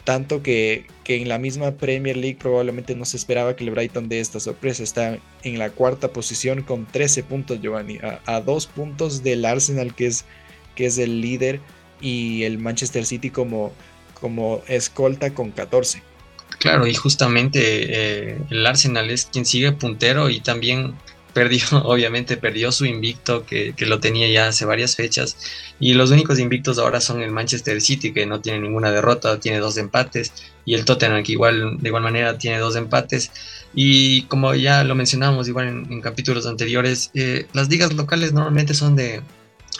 Tanto que, en la misma Premier League probablemente no se esperaba que el Brighton dé esta sorpresa. Está en la cuarta posición con 13 puntos, Giovanni. A, dos puntos del Arsenal, que es, que es el líder, y el Manchester City como, como escolta con 14. Claro, y justamente eh, el Arsenal es quien sigue puntero y también perdió, obviamente perdió su invicto que, lo tenía ya hace varias fechas. Y los únicos invictos ahora son el Manchester City que no tiene ninguna derrota, tiene dos empates. Y el Tottenham que igual de igual manera tiene dos empates. Y como ya lo mencionábamos igual en, capítulos anteriores, eh, las ligas locales normalmente son de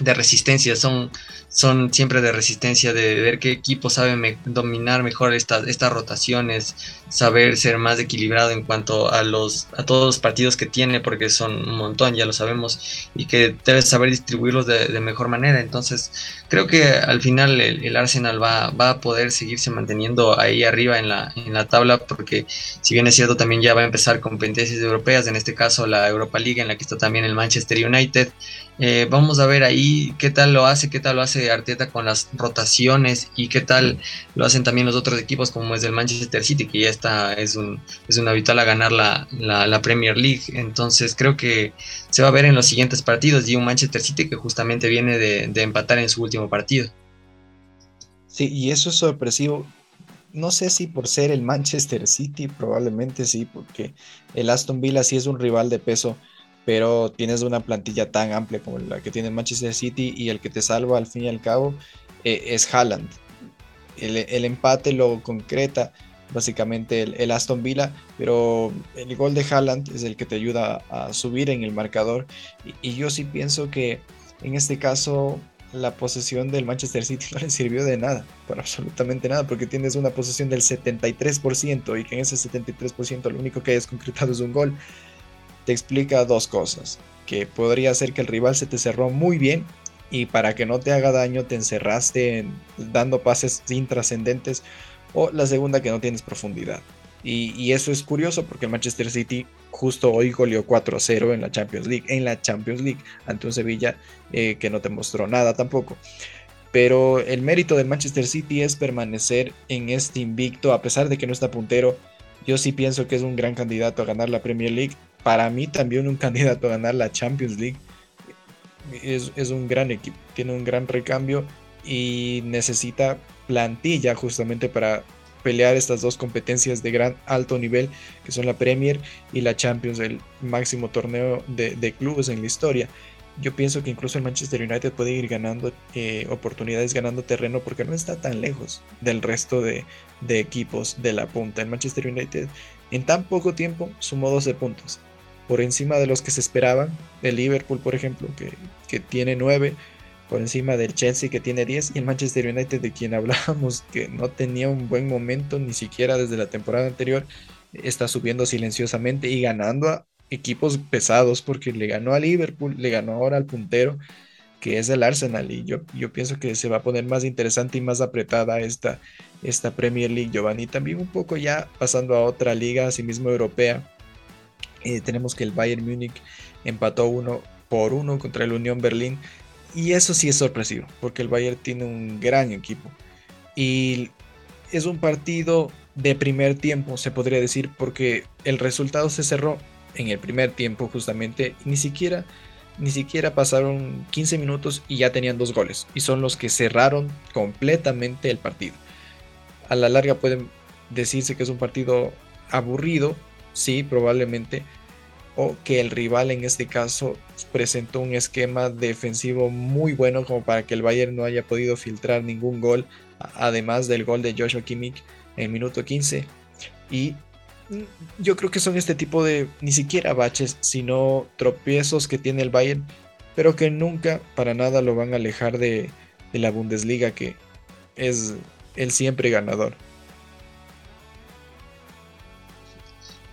de resistencia, son, son siempre de resistencia, de ver qué equipo sabe dominar mejor estas, estas rotaciones, saber ser más equilibrado en cuanto a, los, a todos los partidos que tiene, porque son un montón, ya lo sabemos, y que debe saber distribuirlos de, mejor manera. Entonces, creo que al final el, Arsenal va, va, a poder seguirse manteniendo ahí arriba en la, en la tabla, porque si bien es cierto, también ya va a empezar competencias europeas, en este caso la Europa League, en la que está también el Manchester United. Eh, vamos a ver ahí qué tal lo hace, qué tal lo hace Arteta con las rotaciones y qué tal lo hacen también los otros equipos como es el Manchester City, que ya está, es un, es un habitual a ganar la, la, Premier League. Entonces creo que se va a ver en los siguientes partidos y un Manchester City que justamente viene de, de empatar en su último partido. Sí, y eso es sorpresivo. No sé si por ser el Manchester City, probablemente sí, porque el Aston Villa sí es un rival de peso pero tienes una plantilla tan amplia como la que tiene Manchester City y el que te salva al fin y al cabo eh, es Haaland. El, empate lo concreta básicamente el, Aston Villa, pero el gol de Haaland es el que te ayuda a subir en el marcador y, yo sí pienso que en este caso la posesión del Manchester City no le sirvió de nada, para absolutamente nada, porque tienes una posesión del 73% y que en ese 73% lo único que hayas concretado es un gol te explica dos cosas, que podría ser que el rival se te cerró muy bien y para que no te haga daño te encerraste dando pases intrascendentes o la segunda que no tienes profundidad. Y, eso es curioso porque el Manchester City justo hoy goleó 4-0 en la Champions League, en la Champions League, ante un Sevilla eh, que no te mostró nada tampoco. Pero el mérito del Manchester City es permanecer en este invicto, a pesar de que no está puntero. Yo sí pienso que es un gran candidato a ganar la Premier League para mí también un candidato a ganar la Champions League. Es, un gran equipo, tiene un gran recambio y necesita plantilla justamente para pelear estas dos competencias de gran alto nivel que son la Premier y la Champions, el máximo torneo de, clubes en la historia. Yo pienso que incluso el Manchester United puede ir ganando eh, oportunidades, ganando terreno porque no está tan lejos del resto de, de equipos de la punta. El Manchester United en tan poco tiempo sumó 12 puntos por encima de los que se esperaban, el Liverpool, por ejemplo, que, que tiene 9, por encima del Chelsea, que tiene 10, y el Manchester United, de quien hablábamos, que no tenía un buen momento, ni siquiera desde la temporada anterior, está subiendo silenciosamente y ganando a equipos pesados, porque le ganó a Liverpool, le ganó ahora al puntero, que es el Arsenal, y yo, yo pienso que se va a poner más interesante y más apretada esta, esta Premier League, Giovanni. También un poco ya pasando a otra liga, asimismo europea eh, tenemos que el Bayern Múnich empató uno por uno contra el Unión Berlín. Y eso sí es sorpresivo, porque el Bayern tiene un gran equipo. Y es un partido de primer tiempo, se podría decir, porque el resultado se cerró en el primer tiempo justamente. ni siquiera, ni siquiera pasaron 15 minutos y ya tenían dos goles. Y son los que cerraron completamente el partido. A la larga pueden decirse que es un partido aburrido, sí, probablemente, o que el rival en este caso presentó un esquema defensivo muy bueno como para que el Bayern no haya podido filtrar ningún gol, además del gol de Joshua Kimmich en minuto 15. Y mm, yo creo que son este tipo de ni siquiera baches, sino tropiezos que tiene el Bayern, pero que nunca para nada lo van a alejar de, de la Bundesliga, que es el siempre ganador.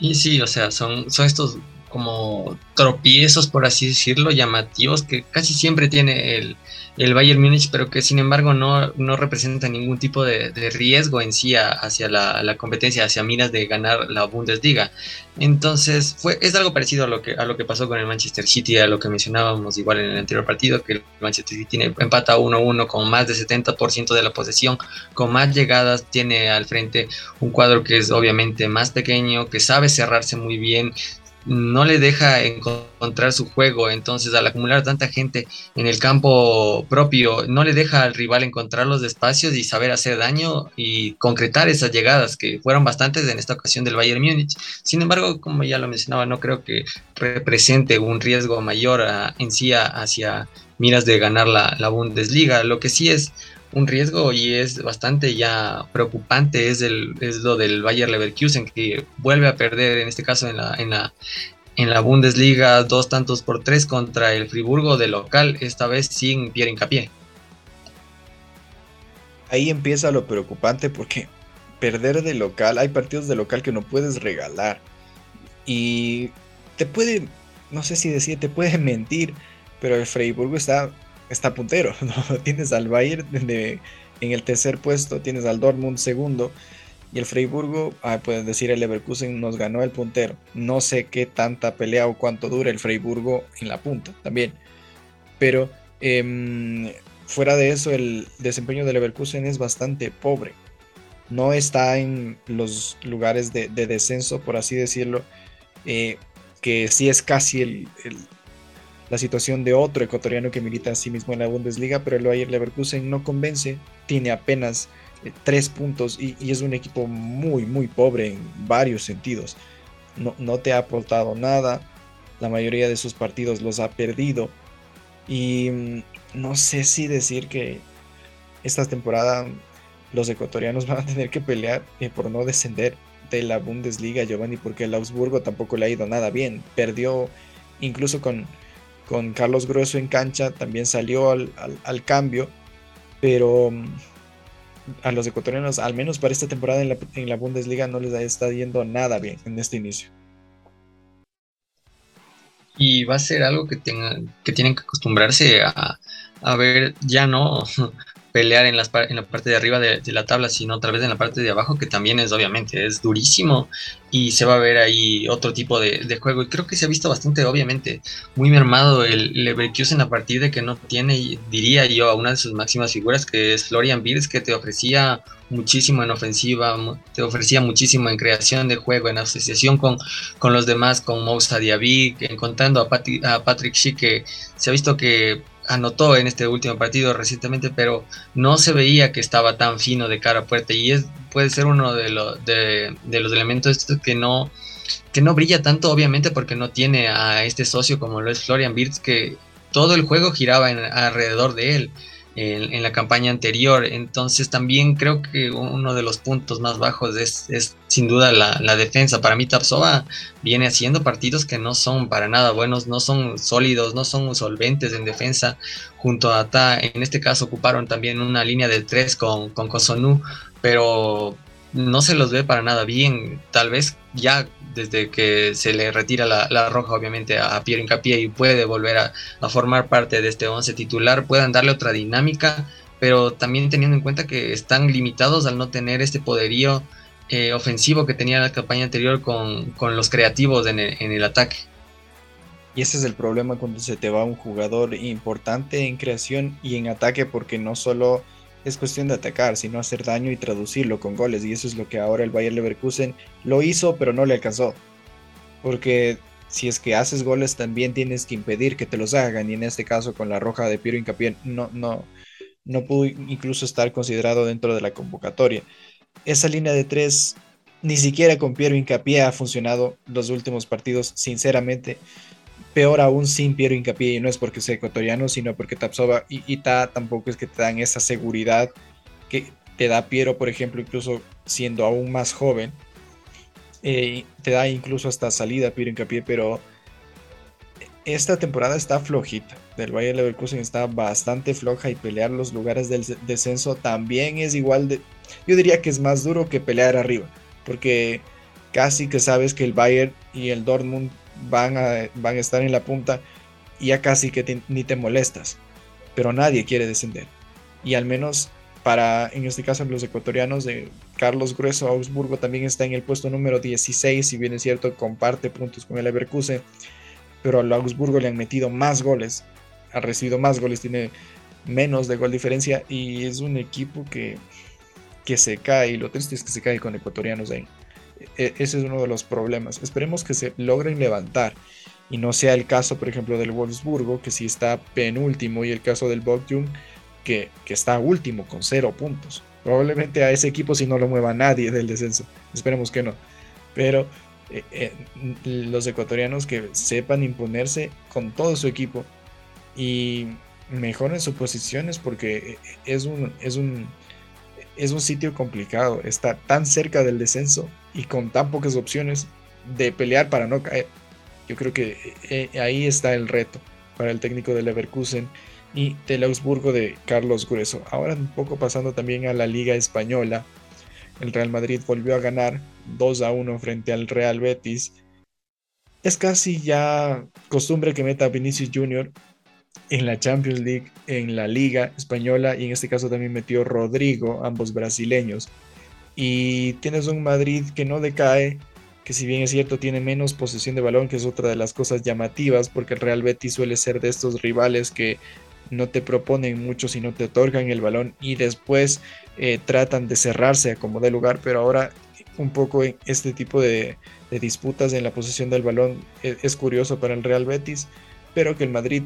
Y sí, o sea, son, son estos como tropiezos, por así decirlo, llamativos que casi siempre tiene el, el Bayern Múnich, pero que sin embargo no, no representa ningún tipo de, riesgo en sí hacia la, competencia, hacia miras de ganar la Bundesliga. Entonces, fue, es algo parecido a lo, que, a lo que pasó con el Manchester City, a lo que mencionábamos igual en el anterior partido, que el Manchester City tiene, empata 1-1 con más de 70% de la posesión, con más llegadas, tiene al frente un cuadro que es obviamente más pequeño, que sabe cerrarse muy bien, no le deja encontrar su juego, entonces al acumular tanta gente en el campo propio, no le deja al rival encontrar los espacios y saber hacer daño y concretar esas llegadas que fueron bastantes en esta ocasión del Bayern Múnich. Sin embargo, como ya lo mencionaba, no creo que represente un riesgo mayor en sí hacia miras de ganar la, la Bundesliga. Lo que sí es un riesgo y es bastante ya preocupante es, el, es lo del Bayer Leverkusen que vuelve a perder en este caso en la, en la, en la Bundesliga dos tantos por tres contra el Friburgo de local, esta vez sin Pierre Hincapié. Ahí empieza lo preocupante porque perder de local, hay partidos de local que no puedes regalar. Y te puede, no sé si decir, te puede mentir, pero el Freiburgo está, está puntero. ¿no? Tienes al Bayern en el tercer puesto, tienes al Dortmund segundo. Y el Freiburgo, ah, pueden decir, el Leverkusen nos ganó el puntero. No sé qué tanta pelea o cuánto dura el Freiburgo en la punta también. Pero em, fuera de eso, el desempeño del Leverkusen es bastante pobre. No está en los lugares de, descenso, por así decirlo, eh, que sí es casi la situación de otro ecuatoriano que milita a sí mismo en la Bundesliga, pero el Bayern Leverkusen no convence, tiene apenas eh, tres puntos y, es un equipo muy, muy pobre en varios sentidos. No, no te ha aportado nada, la mayoría de sus partidos los ha perdido y mm, no sé si decir que esta temporada los ecuatorianos van a tener que pelear eh, por no descender de la Bundesliga, Giovanni, porque el Augsburgo tampoco le ha ido nada bien. Perdió incluso con, con Carlos Grueso en cancha, también salió al, cambio, pero mm, a los ecuatorianos, al menos para esta temporada en la, en la Bundesliga, no les está yendo nada bien en este inicio. Y va a ser algo que, tengan, que tienen que acostumbrarse a, a ver ya no pelear en, las, en la parte de arriba de, la tabla, sino otra vez en la parte de abajo, que también es obviamente, es durísimo y se va a ver ahí otro tipo de, de juego. Y creo que se ha visto bastante, obviamente, muy mermado el Leverkusen a partir de que no tiene, diría yo, a una de sus máximas figuras, que es Florian Wirtz, que te ofrecía muchísimo en ofensiva, te ofrecía muchísimo en creación de juego, en asociación con, con los demás, con Moussa Diaby, encontrando a, a Patrick Schick, que se ha visto que anotó en este último partido recientemente, pero no se veía que estaba tan fino de cara a puerta y es, puede ser uno de, de, los elementos que no, que no brilla tanto, obviamente, porque no tiene a este socio como lo es Florian Wirtz, que todo el juego giraba alrededor de él en, la campaña anterior. Entonces también creo que uno de los puntos más bajos es, sin duda la, defensa. Para mí Tapsova viene haciendo partidos que no son para nada buenos, no son sólidos, no son solventes en defensa. Junto a Ta, en este caso ocuparon también una línea de tres con, con Kosonu, pero no se los ve para nada bien. Tal vez ya desde que se le retira la, roja, obviamente, a Pierre Incapié y puede volver a, formar parte de este 11 titular, puedan darle otra dinámica, pero también teniendo en cuenta que están limitados al no tener este poderío eh, ofensivo que tenía la campaña anterior con, los creativos en el ataque. Y ese es el problema cuando se te va un jugador importante en creación y en ataque, porque no solo es cuestión de atacar, sino hacer daño y traducirlo con goles. Y eso es lo que ahora el Bayern Leverkusen lo hizo, pero no le alcanzó. Porque si es que haces goles, también tienes que impedir que te los hagan. Y en este caso, con la roja de Piero Incapié, no, no, no pudo incluso estar considerado dentro de la convocatoria. Esa línea de tres, ni siquiera con Piero Incapié ha funcionado los últimos partidos, sinceramente peor aún sin Piero Hincapié, y no es porque sea ecuatoriano, sino porque Tapsova y Ita tampoco es que te dan esa seguridad que te da Piero, por ejemplo, incluso siendo aún más joven. Eh, te da incluso hasta salida Piero Hincapié, pero esta temporada está flojita. Del Bayern Leverkusen está bastante floja y pelear los lugares del descenso también es igual de. Yo diría que es más duro que pelear arriba, porque casi que sabes que el Bayern y el Dortmund van a, van a estar en la punta y ya casi que ni te molestas. Pero nadie quiere descender. Y al menos para, en este caso, los ecuatorianos de Carlos Grueso, Augsburgo también está en el puesto número 16, si bien es cierto, comparte puntos con el Leverkusen, pero al Augsburgo le han metido más goles, ha recibido más goles, tiene menos de gol diferencia y es un equipo que, que se cae, lo triste es que se cae con ecuatorianos ahí. E, ese es uno de los problemas. Esperemos que se logren levantar y no sea el caso, por ejemplo, del Wolfsburgo, que sí está penúltimo, y el caso del Bochum, que, que está último con cero puntos. Probablemente a ese equipo si no lo mueva nadie del descenso. Esperemos que no. Pero eh, eh, los ecuatorianos que sepan imponerse con todo su equipo y mejoren sus posiciones porque es un, es un, es un sitio complicado. Está tan cerca del descenso y con tan pocas opciones de pelear para no caer. Yo creo que eh, ahí está el reto para el técnico del Leverkusen y del Augsburgo de Carlos Grueso. Ahora un poco pasando también a la Liga Española. El Real Madrid volvió a ganar 2 a 1 frente al Real Betis. Es casi ya costumbre que meta Vinicius Jr. en la Champions League, en la Liga Española y en este caso también metió Rodrigo, ambos brasileños. Y tienes un Madrid que no decae, que si bien es cierto tiene menos posesión de balón, que es otra de las cosas llamativas, porque el Real Betis suele ser de estos rivales que no te proponen mucho si no te otorgan el balón y después eh, tratan de cerrarse a como de lugar, pero ahora un poco en este tipo de, disputas en la posesión del balón es, es, curioso para el Real Betis, pero que el Madrid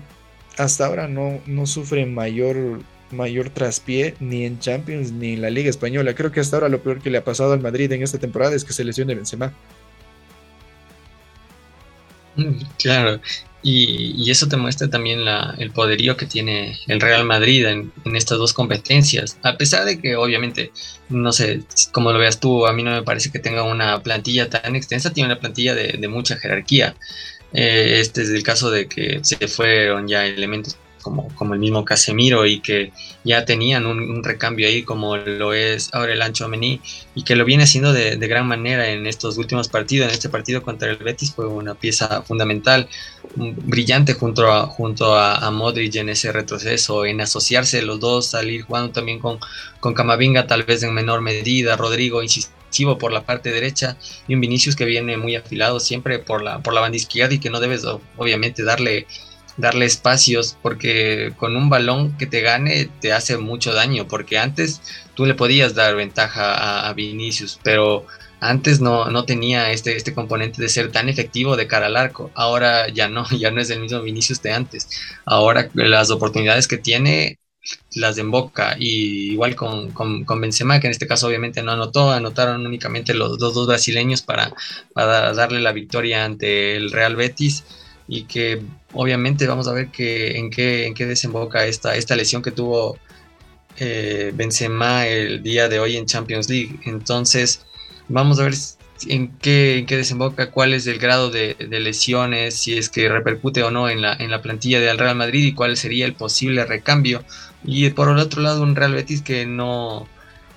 hasta ahora no, no sufre mayor mayor traspié ni en Champions ni en la Liga Española. Creo que hasta ahora lo peor que le ha pasado al Madrid en esta temporada es que se lesione Benzema. Mm, claro, y, eso te muestra también el poderío que tiene el Real Madrid en, estas dos competencias. A pesar de que obviamente, no sé, como lo veas tú, a mí no me parece que tenga una plantilla tan extensa, tiene una plantilla de, mucha jerarquía. Eh, este es el caso de que se fueron ya elementos como, el mismo Casemiro y que ya tenían un, recambio ahí como lo es ahora el Ancho Mení y que lo viene haciendo de, gran manera en estos últimos partidos. En este partido contra el Betis fue una pieza fundamental, brillante junto a, junto a, Modric en ese retroceso, en asociarse los dos, salir jugando también con, con Camavinga tal vez en menor medida, Rodrigo por la parte derecha y un Vinicius que viene muy afilado siempre por la, por la banda izquierda y que no debes obviamente darle darle espacios, porque con un balón que te gane te hace mucho daño, porque antes tú le podías dar ventaja a, Vinicius, pero antes no, no tenía este, este componente de ser tan efectivo de cara al arco. Ahora ya no, ya no es el mismo Vinicius de antes. Ahora las oportunidades que tiene las emboca. Y igual con, con, con, Benzema, que en este caso obviamente no anotó, anotaron únicamente los dos, dos brasileños para, para darle la victoria ante el Real Betis y que obviamente vamos a ver que, en, qué, en qué desemboca esta, esta lesión que tuvo eh, Benzema el día de hoy en Champions League. Entonces, vamos a ver en qué, en qué desemboca, cuál es el grado de, de, lesiones, si es que repercute o no en la, en la plantilla del Real Madrid y cuál sería el posible recambio. Y por el otro lado, un Real Betis que no,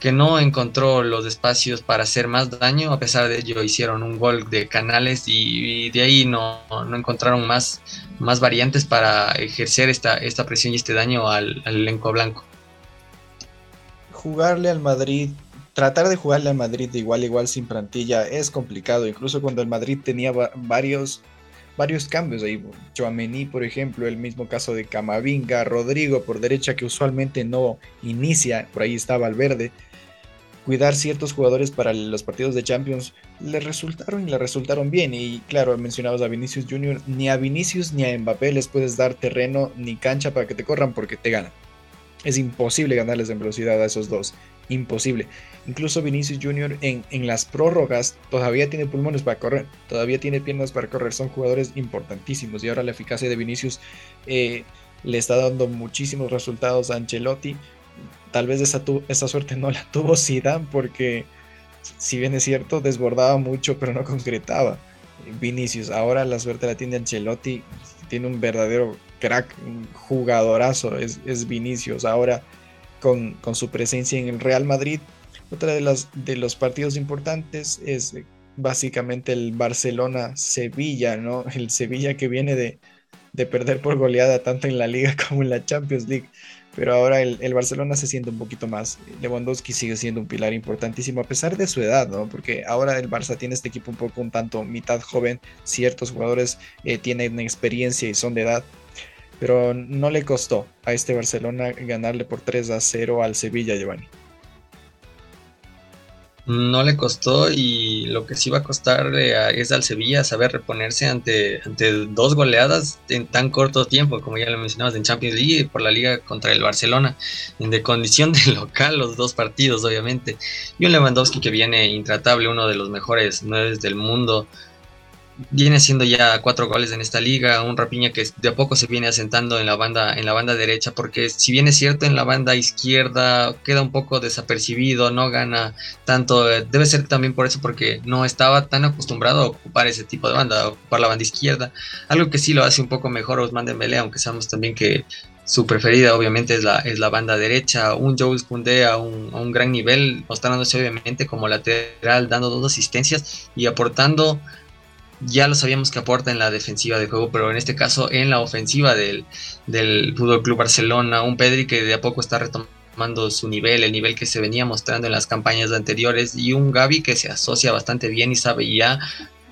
que no encontró los espacios para hacer más daño, a pesar de ello hicieron un gol de canales y, de ahí no, no, encontraron más, más variantes para ejercer esta, esta presión y este daño al, elenco blanco. Jugarle al Madrid, tratar de jugarle al Madrid de igual a igual sin plantilla es complicado, incluso cuando el Madrid tenía varios cambios ahí. Chouameni, por ejemplo, el mismo caso de Camavinga, Rodrigo por derecha que usualmente no inicia, por ahí está Valverde cuidar ciertos jugadores para los partidos de Champions le resultaron y le resultaron bien. Y claro, mencionabas a Vinicius Jr., ni a Vinicius ni a Mbappé les puedes dar terreno ni cancha para que te corran porque te ganan. Es imposible ganarles en velocidad a esos dos. Imposible. Incluso Vinicius Jr. En, en, las prórrogas todavía tiene pulmones para correr, todavía tiene piernas para correr. Son jugadores importantísimos y ahora la eficacia de Vinicius eh, le está dando muchísimos resultados a Ancelotti tal vez esa, esa suerte no la tuvo Zidane porque si bien es cierto desbordaba mucho pero no concretaba. Vinicius, ahora la suerte la tiene Ancelotti, tiene un verdadero crack, un jugadorazo, es, es Vinicius. Ahora con, con, su presencia en el Real Madrid, otra de, las, de los partidos importantes es básicamente el Barcelona-Sevilla, ¿no? El Sevilla que viene de, de perder por goleada tanto en la liga como en la Champions League pero ahora el, Barcelona se siente un poquito más. Lewandowski sigue siendo un pilar importantísimo a pesar de su edad, ¿no? Porque ahora el Barça tiene este equipo un poco un tanto mitad joven, ciertos jugadores eh, tienen experiencia y son de edad, pero no le costó a este Barcelona ganarle por 3 a 0 al Sevilla, Giovanni no le costó y lo que sí va a costar es al Sevilla saber reponerse ante, ante dos goleadas en tan corto tiempo, como ya lo mencionabas en Champions League por la liga contra el Barcelona, de condición de local los dos partidos obviamente, y un Lewandowski que viene intratable, uno de los mejores nueve del mundo, viene haciendo ya cuatro goles en esta liga, un Rapiña que de a poco se viene asentando en la banda, en la banda derecha, porque si bien es cierto en la banda izquierda queda un poco desapercibido, no gana tanto, debe ser también por eso porque no estaba tan acostumbrado a ocupar ese tipo de banda, a ocupar la banda izquierda, algo que sí lo hace un poco mejor Osman Dembélé, aunque sabemos también que su preferida obviamente es la, es la banda derecha, un Jules Koundé a un, a un gran nivel, mostrándose obviamente como lateral, dando dos asistencias y aportando ya lo sabíamos que aporta en la defensiva de juego, pero en este caso en la ofensiva del, del Fútbol Club Barcelona, un Pedri que de a poco está retomando su nivel, el nivel que se venía mostrando en las campañas anteriores, y un Gaby que se asocia bastante bien y sabe ya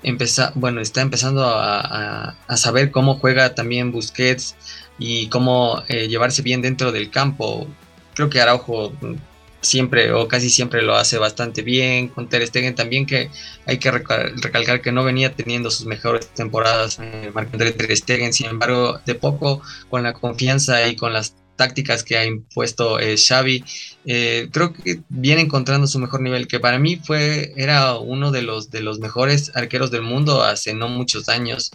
empezar, bueno, está empezando a, saber cómo juega también Busquets y cómo eh, llevarse bien dentro del campo. Creo que Araujo siempre o casi siempre lo hace bastante bien. Con Ter Stegen también que hay que recalcar que no venía teniendo sus mejores temporadas en Marco Ter Stegen, sin embargo, de poco con la confianza y con las tácticas que ha impuesto eh, Xavi, eh, creo que viene encontrando su mejor nivel, que para mí fue, era uno de los, de los mejores arqueros del mundo hace no muchos años,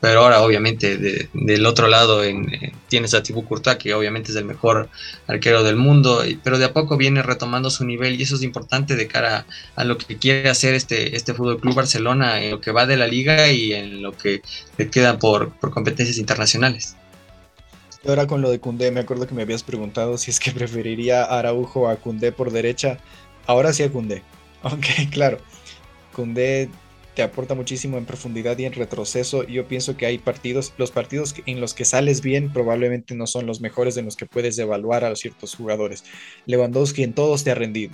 pero ahora obviamente del otro lado en, eh, tienes a Thibaut Courtois, que obviamente es el mejor arquero del mundo, pero de a poco viene retomando su nivel y eso es importante de cara a, lo que quiere hacer este, este Fútbol Club Barcelona en lo que va de la liga y en lo que le queda por, por competencias internacionales. Y ahora con lo de Cundé, me acuerdo que me habías preguntado si es que preferiría a Araujo a Cundé por derecha. Ahora sí a Cundé. Aunque claro, Cundé te aporta muchísimo en profundidad y en retroceso. Yo pienso que hay partidos, los partidos en los que sales bien probablemente no son los mejores en los que puedes evaluar a ciertos jugadores. Lewandowski en todos te ha rendido,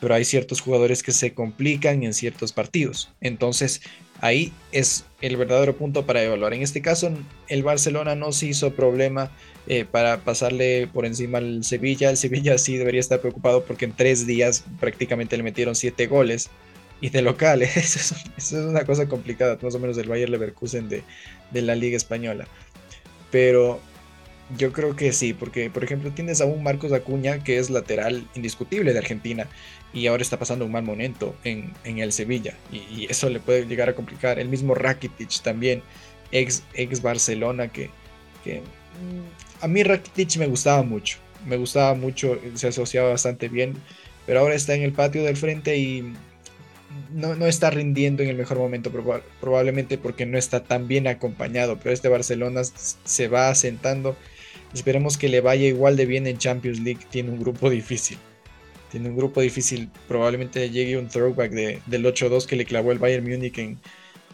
pero hay ciertos jugadores que se complican en ciertos partidos. Entonces ahí es el verdadero punto para evaluar. En este caso, el Barcelona no se hizo problema eh, para pasarle por encima al Sevilla. El Sevilla sí debería estar preocupado porque en tres días prácticamente le metieron siete goles y de locales. Eso es, una cosa complicada, más o menos del Bayer Leverkusen de, de la Liga Española. Pero yo creo que sí, porque por ejemplo tienes a un Marcos Acuña que es lateral indiscutible de Argentina y ahora está pasando un mal momento en, en el Sevilla y, eso le puede llegar a complicar. El mismo Rakitic también, ex, ex Barcelona, que, que mm, a mí Rakitic me gustaba mucho, me gustaba mucho, se asociaba bastante bien, pero ahora está en el patio del frente y no, está rindiendo en el mejor momento, probablemente porque no está tan bien acompañado, pero este Barcelona se va asentando. Esperemos que le vaya igual de bien en Champions League. Tiene un grupo difícil. Tiene un grupo difícil. Probablemente llegue un throwback del 8-2 que le clavó el Bayern Múnich en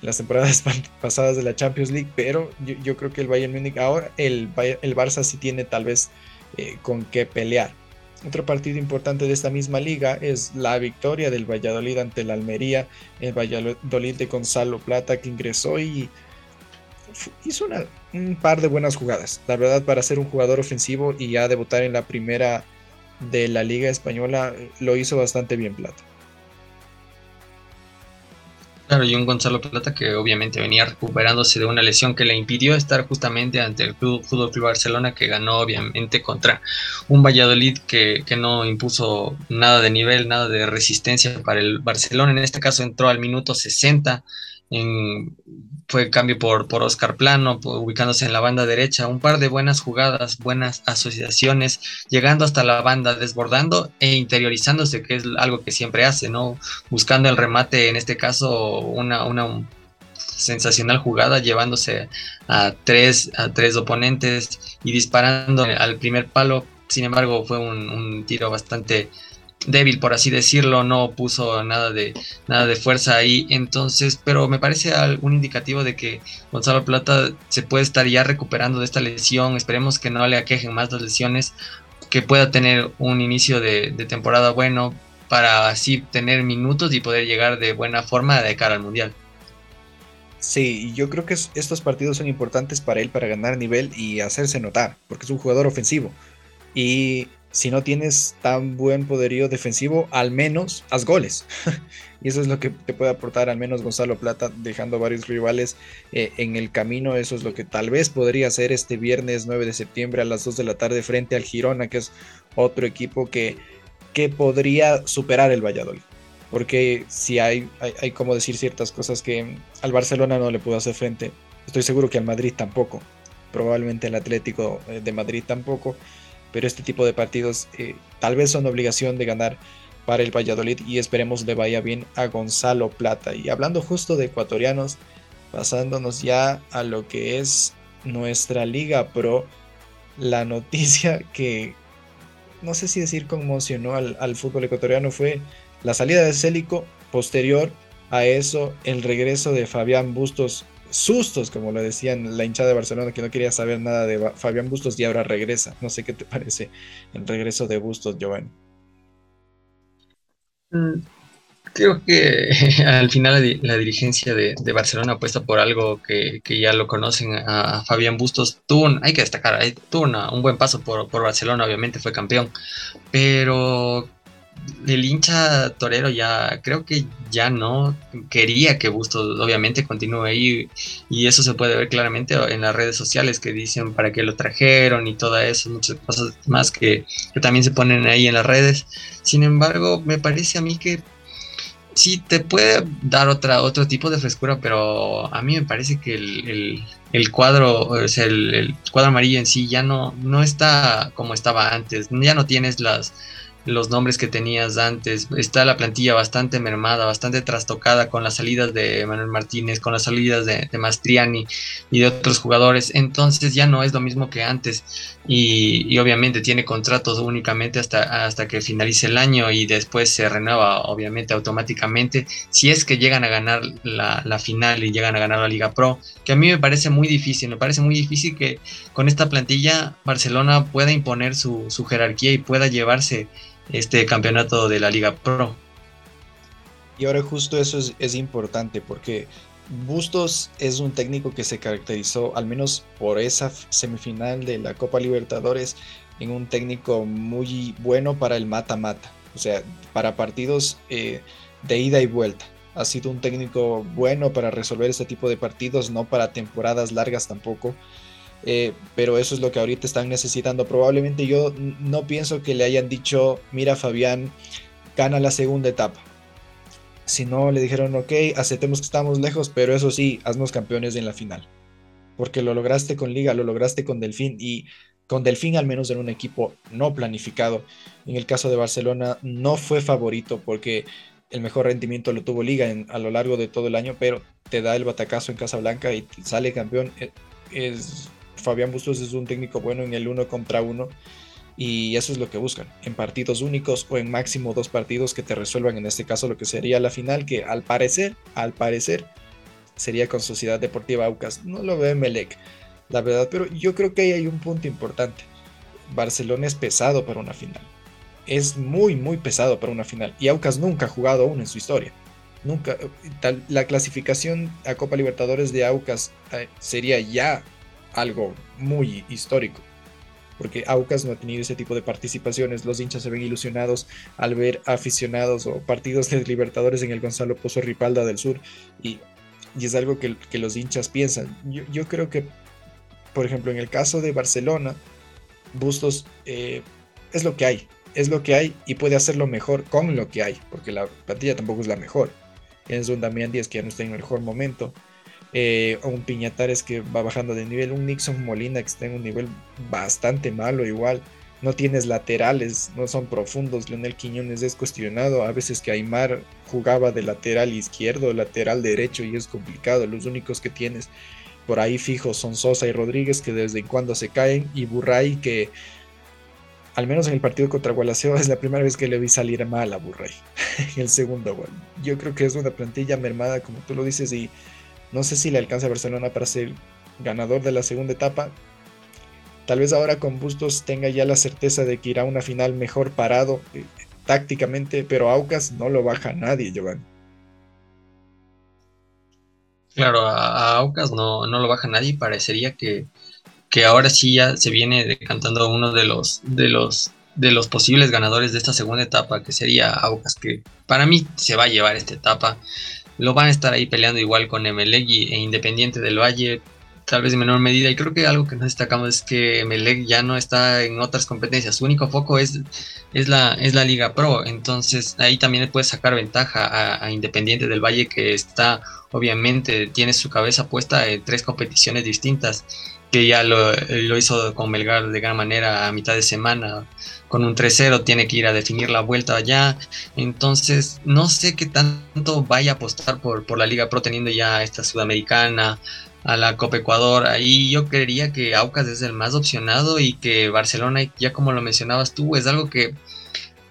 las temporadas pasadas de la Champions League. Pero yo, creo que el Bayern Múnich ahora, el, el Barça sí tiene tal vez eh, con qué pelear. Otro partido importante de esta misma liga es la victoria del Valladolid ante el Almería, el Valladolid de Gonzalo Plata que ingresó y hizo un par de buenas jugadas. La verdad, para ser un jugador ofensivo y ya debutar en la primera de la Liga Española, lo hizo bastante bien Plata. Claro, y un Gonzalo Plata que obviamente venía recuperándose de una lesión que le impidió estar justamente ante el Fútbol Club Barcelona, que ganó obviamente contra un Valladolid que, que, no impuso nada de nivel, nada de resistencia para el Barcelona. En este caso entró al minuto 60 en, fue cambio por, por Oscar Plano, ubicándose en la banda derecha, un par de buenas jugadas, buenas asociaciones, llegando hasta la banda, desbordando e interiorizándose, que es algo que siempre hace, ¿no? Buscando el remate, en este caso, una, una sensacional jugada, llevándose a tres, a tres oponentes y disparando al primer palo. Sin embargo, fue un, un tiro bastante débil, por así decirlo, no puso nada de, nada de fuerza ahí. Entonces, pero me parece un indicativo de que Gonzalo Plata se puede estar ya recuperando de esta lesión. Esperemos que no le aquejen más las lesiones, que pueda tener un inicio de, temporada bueno para así tener minutos y poder llegar de buena forma de cara al Mundial. Sí, yo creo que estos partidos son importantes para él para ganar nivel y hacerse notar, porque es un jugador ofensivo. Y si no tienes tan buen poderío defensivo, al menos haz goles. y eso es lo que te puede aportar al menos Gonzalo Plata, dejando varios rivales eh, en el camino. Eso es lo que tal vez podría hacer este viernes 9 de septiembre a las 2 de la tarde frente al Girona, que es otro equipo que, que podría superar el Valladolid. porque si hay, hay, como decir ciertas cosas que al Barcelona no le pudo hacer frente. Estoy seguro que al Madrid tampoco, probablemente el Atlético eh, de Madrid tampoco, pero este tipo de partidos eh, tal vez son obligación de ganar para el Valladolid y esperemos le vaya bien a Gonzalo Plata. Y hablando justo de ecuatorianos, pasándonos ya a lo que es nuestra Liga Pro, la noticia que no sé si decir conmocionó al, al fútbol ecuatoriano fue la salida de Célico, posterior a eso el regreso de Fabián Bustos, sustos como lo decían la hinchada de Barcelona que no quería saber nada de Fabián Bustos y ahora regresa. No sé qué te parece el regreso de Bustos, Giovanni. Mm, creo que al final la, dirigencia de, Barcelona apuesta por algo que, ya lo conocen a, Fabián Bustos. Tuvo, hay que destacar, tuvo un buen paso por, por Barcelona, obviamente fue campeón, pero el hincha torero ya creo que ya no quería que Bustos obviamente continúe ahí y eso se puede ver claramente en las redes sociales que dicen para qué lo trajeron y todo eso, muchas cosas más que, también se ponen ahí en las redes. Sin embargo, me parece a mí que sí te puede dar otra, otro tipo de frescura, pero a mí me parece que el, cuadro, o sea, el, el, cuadro amarillo en sí ya no, no está como estaba antes, ya no tienes las los nombres que tenías antes. Está la plantilla bastante mermada, bastante trastocada con las salidas de Manuel Martínez, con las salidas de, Mastriani y de otros jugadores. Entonces ya no es lo mismo que antes. Y, obviamente tiene contratos únicamente hasta, hasta que finalice el año y después se renueva obviamente automáticamente. Si es que llegan a ganar la, final y llegan a ganar la Liga Pro, que a mí me parece muy difícil. Me parece muy difícil que con esta plantilla Barcelona pueda imponer su jerarquía y pueda llevarse este campeonato de la Liga Pro. Y ahora justo eso es, importante porque Bustos es un técnico que se caracterizó, al menos por esa semifinal de la Copa Libertadores, en un técnico muy bueno para el mata-mata, o sea, para partidos eh, de ida y vuelta. Ha sido un técnico bueno para resolver este tipo de partidos, no para temporadas largas tampoco. Eh, pero eso es lo que ahorita están necesitando. Probablemente yo no pienso que le hayan dicho, mira Fabián, gana la segunda etapa. Si no, le dijeron, ok, aceptemos que estamos lejos, pero eso sí, haznos campeones en la final. Porque lo lograste con Liga, lo lograste con Delfín y con Delfín al menos en un equipo no planificado. En el caso de Barcelona no fue favorito porque el mejor rendimiento lo tuvo Liga a lo largo de todo el año, pero te da el batacazo en Casablanca y sale campeón. Eh, es, Fabián Bustos es un técnico bueno en el uno contra uno y eso es lo que buscan, en partidos únicos o en máximo dos partidos que te resuelvan en este caso lo que sería la final, que al parecer, al parecer, sería con Sociedad Deportiva Aucas. No lo ve Melec, la verdad, pero yo creo que ahí hay un punto importante. Barcelona es pesado para una final. Es muy, muy pesado para una final. Y Aucas nunca ha jugado aún en su historia. Nunca. la clasificación a Copa Libertadores de Aucas eh, sería ya algo muy histórico, porque Aucas no ha tenido ese tipo de participaciones, los hinchas se ven ilusionados al ver aficionados o partidos de Libertadores en el Gonzalo Pozo Ripalda del Sur, y, es algo que, los hinchas piensan. Yo, creo que, por ejemplo, en el caso de Barcelona, Bustos eh, es lo que hay, es lo que hay y puede hacerlo mejor con lo que hay, porque la plantilla tampoco es la mejor. Tienes un Damián Díaz que ya no está en el mejor momento, eh, un Piñatares que va bajando de nivel, un Nixon Molina que está en un nivel bastante malo igual. No tienes laterales, no son profundos. Leonel Quiñones es cuestionado. A veces que Aymar jugaba de lateral izquierdo, lateral derecho y es complicado. Los únicos que tienes por ahí fijos son Sosa y Rodríguez que desde en cuando se caen y Burray que al menos en el partido contra Gualaceo es la primera vez que le vi salir mal a Burray en el segundo gol. Yo creo que es una plantilla mermada como tú lo dices y no sé si le alcanza a Barcelona para ser ganador de la segunda etapa. Tal vez ahora con Bustos tenga ya la certeza de que irá a una final mejor parado eh, tácticamente, pero Aucas no lo baja nadie, Giovanni. Claro, a, Aucas no, no, lo baja nadie parecería que, que ahora sí ya se viene decantando uno de los, de los de los posibles ganadores de esta segunda etapa, que sería Aucas, que para mí se va a llevar esta etapa lo van a estar ahí peleando igual con Emelec e Independiente del Valle. tal vez en menor medida. Y creo que algo que nos destacamos es que Melec ya no está en otras competencias. Su único foco es, es, la, es la Liga Pro. Entonces ahí también puede sacar ventaja a, Independiente del Valle que está, obviamente, tiene su cabeza puesta en tres competiciones distintas que ya lo, lo, hizo con Melgar de gran manera a mitad de semana, con un 3-0, tiene que ir a definir la vuelta allá. Entonces, no sé qué tanto vaya a apostar por, por la Liga Pro teniendo ya esta Sudamericana, a la Copa Ecuador. Ahí yo creería que Aucas es el más opcionado y que Barcelona, ya como lo mencionabas tú, es algo que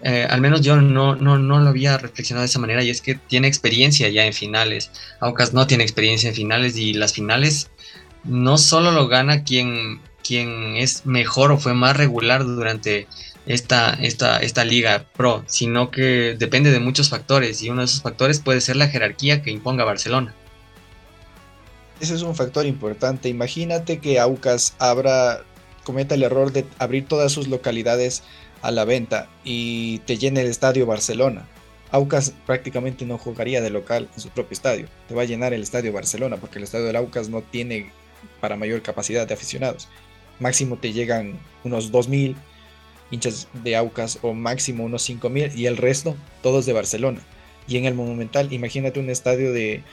eh, al menos yo no, no, no lo había reflexionado de esa manera y es que tiene experiencia ya en finales. Aucas no tiene experiencia en finales y las finales no solo lo gana quien, quien es mejor o fue más regular durante esta, esta, esta liga pro, sino que depende de muchos factores y uno de esos factores puede ser la jerarquía que imponga Barcelona. Ese es un factor importante. Imagínate que Aucas abra, cometa el error de abrir todas sus localidades a la venta y te llene el estadio Barcelona. Aucas prácticamente no jugaría de local en su propio estadio. Te va a llenar el estadio Barcelona porque el estadio del Aucas no tiene para mayor capacidad de aficionados. Máximo te llegan unos 2.000 hinchas de Aucas o máximo unos 5.000 y el resto todos de Barcelona. Y en el Monumental, imagínate un estadio de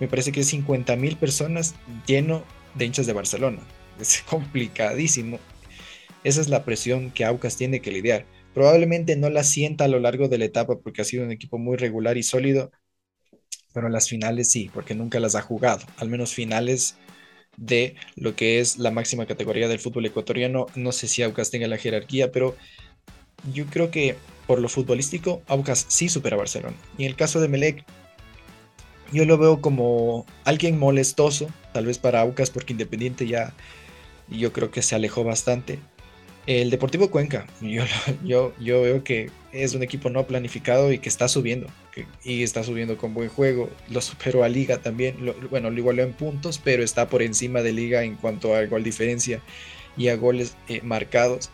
me parece que es 50 mil personas lleno de hinchas de Barcelona. Es complicadísimo. Esa es la presión que Aucas tiene que lidiar. Probablemente no la sienta a lo largo de la etapa porque ha sido un equipo muy regular y sólido, pero en las finales sí, porque nunca las ha jugado. Al menos finales de lo que es la máxima categoría del fútbol ecuatoriano. No sé si Aucas tenga la jerarquía, pero yo creo que por lo futbolístico, Aucas sí supera a Barcelona. Y en el caso de Melec, yo lo veo como alguien molestoso, tal vez para Aucas, porque Independiente ya yo creo que se alejó bastante. El Deportivo Cuenca, yo, yo, yo veo que es un equipo no planificado y que está subiendo, y está subiendo con buen juego. Lo superó a Liga también, bueno, lo igualó en puntos, pero está por encima de Liga en cuanto a gol diferencia y a goles eh, marcados.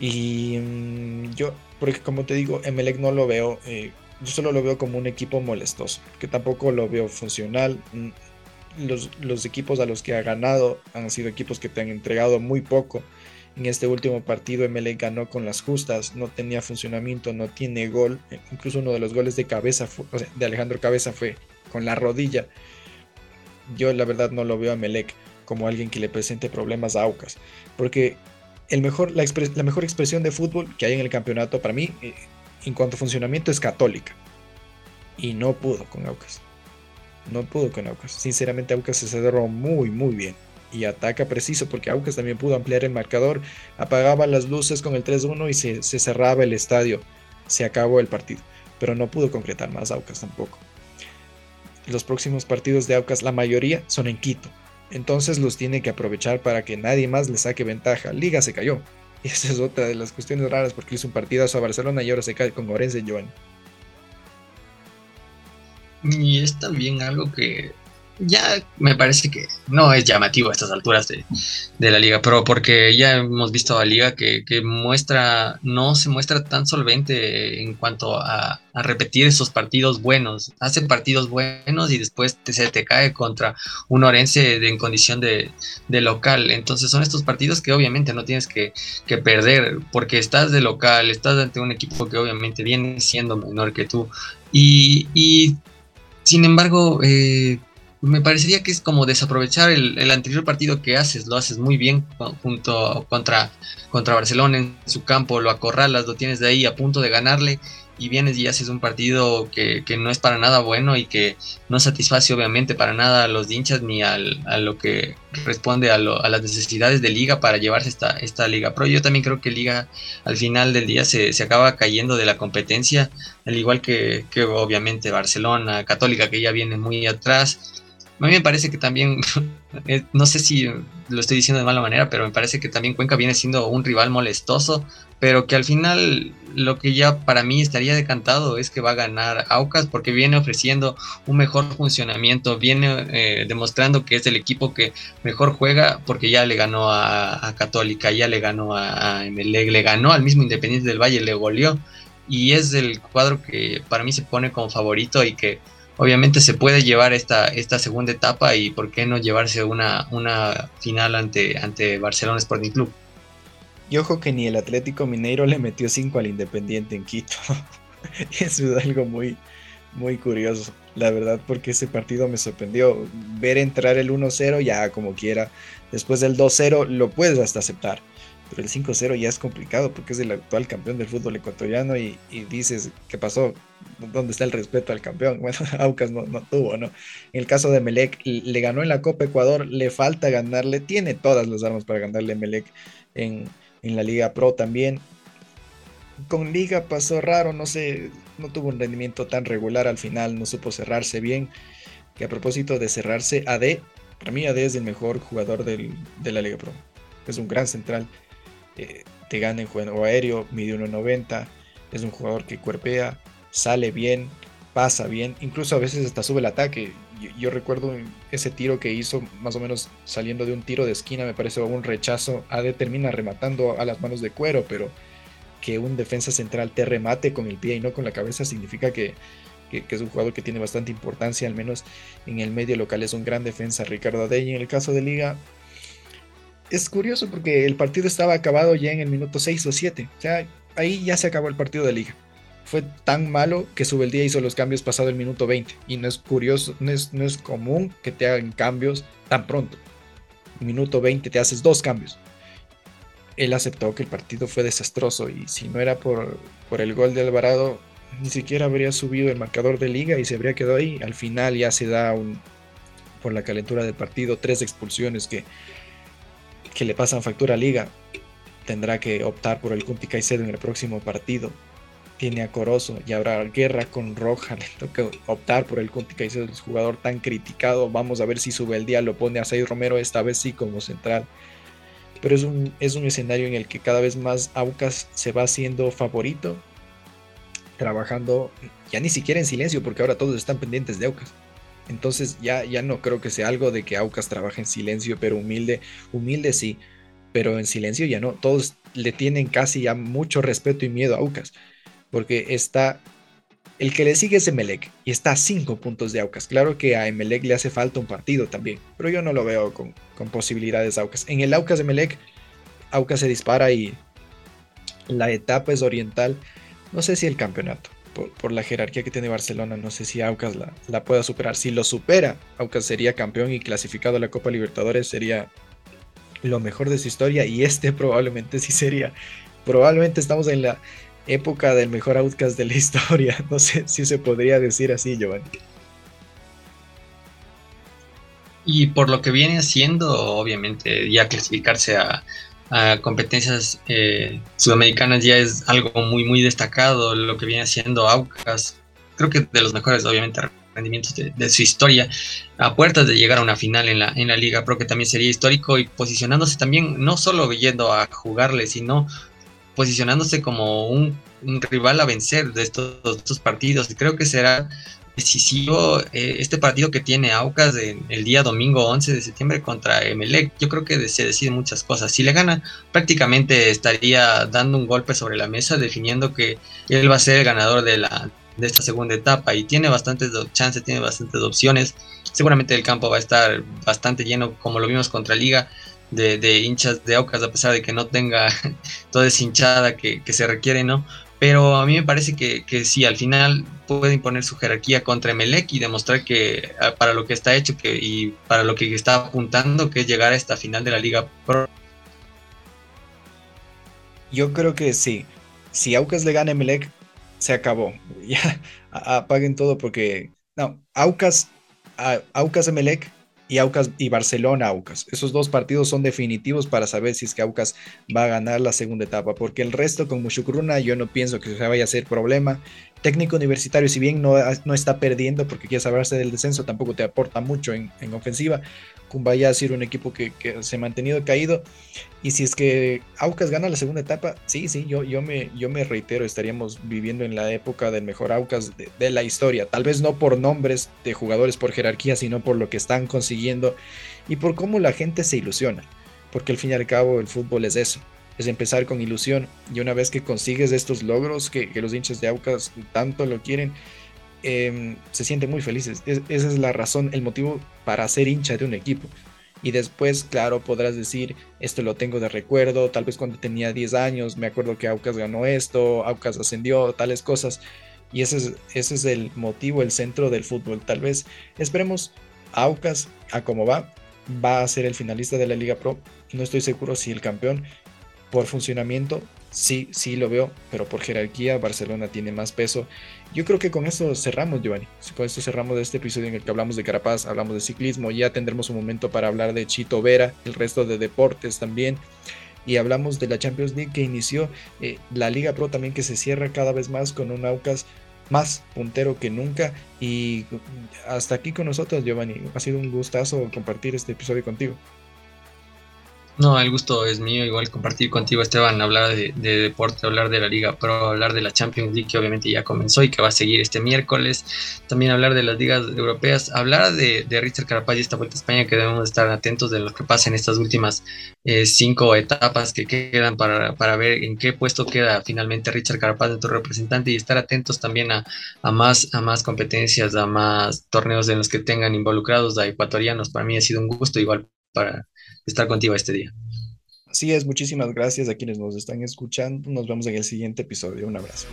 Y mm, yo, porque como te digo, Emelec no lo veo eh, yo solo lo veo como un equipo molestoso, que tampoco lo veo funcional. Mm, los, equipos a los que ha ganado han sido equipos que te han entregado muy poco. En este último partido ML ganó con las justas, no tenía funcionamiento, no tiene gol. Incluso uno de los goles de cabeza de Alejandro Cabeza fue con la rodilla. Yo la verdad no lo veo a Melec como alguien que le presente problemas a Aucas, porque el mejor, la, la mejor expresión de fútbol que hay en el campeonato para mí eh, en cuanto a funcionamiento es católica. Y no pudo con Aucas. No pudo con Aucas. Sinceramente Aucas se cerró muy muy bien. Y ataca preciso porque Aucas también pudo ampliar el marcador. Apagaba las luces con el 3-1 y se, cerraba el estadio. Se acabó el partido. Pero no pudo concretar más Aucas tampoco. Los próximos partidos de Aucas, la mayoría son en Quito. Entonces los tiene que aprovechar para que nadie más le saque ventaja. Liga se cayó. Y esa es otra de las cuestiones raras porque hizo un partidazo a Barcelona y ahora se cae con Orense Joan. Y es también algo que ya me parece que no es llamativo a estas alturas de, la liga, pero porque ya hemos visto a liga que, muestra, no se muestra tan solvente en cuanto a, repetir esos partidos buenos. Hace partidos buenos y después se te cae contra un Orense en condición de, local. Entonces son estos partidos que obviamente no tienes que, perder porque estás de local, estás ante un equipo que obviamente viene siendo menor que tú. Y, y sin embargo, eh, me parecería que es como desaprovechar el, anterior partido que haces, lo haces muy bien junto contra, contra Barcelona en su campo, lo acorralas, lo tienes de ahí a punto de ganarle y vienes y haces un partido que, no es para nada bueno y que no satisface obviamente para nada a los hinchas ni a lo que responde a, las necesidades de liga para llevarse esta, esta liga. Pero yo también creo que liga al final del día se, acaba cayendo de la competencia, al igual que, que obviamente Barcelona, Católica que ya viene muy atrás a mí me parece que también, eh, no sé si lo estoy diciendo de mala manera, pero me parece que también Cuenca viene siendo un rival molestoso, pero que al final lo que ya para mí estaría decantado es que va a ganar Aucas porque viene ofreciendo un mejor funcionamiento, viene eh, demostrando que es el equipo que mejor juega porque ya le ganó a, Católica, ya le ganó a, a le ganó al mismo Independiente del Valle, le goleó y es el cuadro que para mí se pone como favorito y que obviamente se puede llevar esta, esta segunda etapa y por qué no llevarse una, una final ante, ante Barcelona Sporting Club. Y ojo que ni el Atlético Mineiro le metió 5 al Independiente en Quito. Eso es algo muy, muy curioso, la verdad, porque ese partido me sorprendió. Ver entrar el 1-0 ya como quiera. Después del 2-0 lo puedes hasta aceptar. Pero el 5-0 ya es complicado porque es el actual campeón del fútbol ecuatoriano y, dices, ¿qué pasó? ¿Dónde está el respeto al campeón? Bueno, Aucas no, no, tuvo, ¿no? En el caso de Melec, le ganó en la Copa Ecuador, le falta ganarle, tiene todas las armas para ganarle a Melec en, en la Liga Pro también. Con Liga pasó raro, no sé, no tuvo un rendimiento tan regular al final, no supo cerrarse bien. Que a propósito de cerrarse, AD, para mí AD es el mejor jugador de la Liga Pro. Es un gran central, te gana en juego aéreo, mide 1.90, es un jugador que cuerpea, sale bien, pasa bien, incluso a veces hasta sube el ataque. Yo, recuerdo ese tiro que hizo más o menos saliendo de un tiro de esquina, me parece un rechazo. AD termina rematando a las manos de cuero, pero que un defensa central te remate con el pie y no con la cabeza significa que, es un jugador que tiene bastante importancia, al menos en el medio local es un gran defensa Ricardo Adey. En el caso de Liga, es curioso porque el partido estaba acabado ya en el minuto 6 o 7. O sea, ahí ya se acabó el partido de Liga. Fue tan malo que día hizo los cambios pasado el minuto 20. Y no es curioso, no es, no es común que te hagan cambios tan pronto. Minuto 20 te haces dos cambios él aceptó que el partido fue desastroso y si no era por, por el gol de Alvarado, ni siquiera habría subido el marcador de liga y se habría quedado ahí. Al final ya se da un, por la calentura del partido, tres expulsiones que, que le pasan factura a liga. Tendrá que optar por el Kunti Caicedo en el próximo partido. Tiene a Corozo y habrá guerra con Roja. Le toca optar por el Kunti Caicedo, el jugador tan criticado. Vamos a ver si sube el día, lo pone a Seis Romero, esta vez sí como central pero es un, es un escenario en el que cada vez más Aucas se va haciendo favorito, trabajando ya ni siquiera en silencio, porque ahora todos están pendientes de Aucas. Entonces ya, ya no creo que sea algo de que Aucas trabaje en silencio, pero humilde, humilde sí, pero en silencio ya no. Todos le tienen casi ya mucho respeto y miedo a Aucas, porque está el que le sigue es Emelec y está a 5 puntos de Aucas. Claro que a Emelec le hace falta un partido también, pero yo no lo veo con, con posibilidades Aucas. En el Aucas de Emelec, Aucas se dispara y la etapa es oriental. No sé si el campeonato, por, la jerarquía que tiene Barcelona, no sé si Aucas la, la, pueda superar. Si lo supera, Aucas sería campeón y clasificado a la Copa Libertadores, sería lo mejor de su historia y este probablemente sí sería. Probablemente estamos en la época del mejor outcast de la historia. No sé si se podría decir así, Giovanni. Y por lo que viene haciendo, obviamente, ya clasificarse a, competencias eh, sudamericanas ya es algo muy, muy destacado. Lo que viene haciendo Aucas, creo que de los mejores, obviamente, rendimientos de, su historia, a puertas de llegar a una final en la, en la Liga Pro, que también sería histórico y posicionándose también, no solo yendo a jugarle, sino posicionándose como un, rival a vencer de estos, partidos. Y creo que será decisivo eh, este partido que tiene Aucas el día domingo 11 de septiembre contra Emelec. Yo creo que se deciden muchas cosas. Si le gana, prácticamente estaría dando un golpe sobre la mesa, definiendo que él va a ser el ganador de, la, de esta segunda etapa y tiene bastantes chances, tiene bastantes opciones. Seguramente el campo va a estar bastante lleno, como lo vimos contra Liga de, hinchas de Aucas, a pesar de que no tenga toda esa hinchada que, se requiere, ¿no? Pero a mí me parece que, que, sí, al final puede imponer su jerarquía contra Emelec y demostrar que ah, para lo que está hecho que, y para lo que está apuntando, que es llegar a esta final de la Liga Pro. Yo creo que sí. Si Aucas le gana a Emelec, se acabó. Ya apaguen todo porque. No, Aucas, Aucas Emelec y Aucas y Barcelona Aucas. Esos dos partidos son definitivos para saber si es que Aucas va a ganar la segunda etapa, porque el resto con Mushukruna yo no pienso que se vaya a ser problema. Técnico universitario, si bien no, no está perdiendo porque quiere saberse del descenso, tampoco te aporta mucho en, en ofensiva. Cumbaya ha sido un equipo que, se ha mantenido caído. Y si es que Aucas gana la segunda etapa, sí, sí, yo, yo, me, yo me reitero, estaríamos viviendo en la época del mejor Aucas de, la historia. Tal vez no por nombres de jugadores, por jerarquía, sino por lo que están consiguiendo y por cómo la gente se ilusiona. Porque al fin y al cabo el fútbol es eso, es empezar con ilusión. Y una vez que consigues estos logros que, los hinchas de Aucas tanto lo quieren, em, se sienten muy felices. esa es la razón, el motivo para ser hincha de un equipo. Y después, claro, podrás decir, esto lo tengo de recuerdo, tal vez cuando tenía 10 años, me acuerdo que Aucas ganó esto, Aucas ascendió, tales cosas. Y ese es, ese es el motivo, el centro del fútbol. Tal vez esperemos Aucas a cómo va, va a ser el finalista de la Liga Pro. No estoy seguro si el campeón por funcionamiento, sí, sí lo veo, pero por jerarquía Barcelona tiene más peso. Yo creo que con esto cerramos, Giovanni. Con esto cerramos este episodio en el que hablamos de Carapaz, hablamos de ciclismo. Ya tendremos un momento para hablar de Chito Vera, el resto de deportes también. Y hablamos de la Champions League que inició, eh, la Liga Pro también que se cierra cada vez más con un Aucas más puntero que nunca. Y hasta aquí con nosotros, Giovanni. Ha sido un gustazo compartir este episodio contigo. No, el gusto es mío, igual compartir contigo, Esteban, hablar de, deporte, hablar de la Liga Pro, hablar de la Champions League, que obviamente ya comenzó y que va a seguir este miércoles. También hablar de las ligas europeas, hablar de, Richard Carapaz y esta vuelta a España, que debemos estar atentos de lo que pasa en estas últimas eh, cinco etapas que quedan para, para, ver en qué puesto queda finalmente Richard Carapaz, nuestro representante, y estar atentos también a, a, más, a más competencias, a más torneos en los que tengan involucrados a ecuatorianos. Para mí ha sido un gusto, igual para estar contigo este día. Así es, muchísimas gracias a quienes nos están escuchando. Nos vemos en el siguiente episodio. Un abrazo.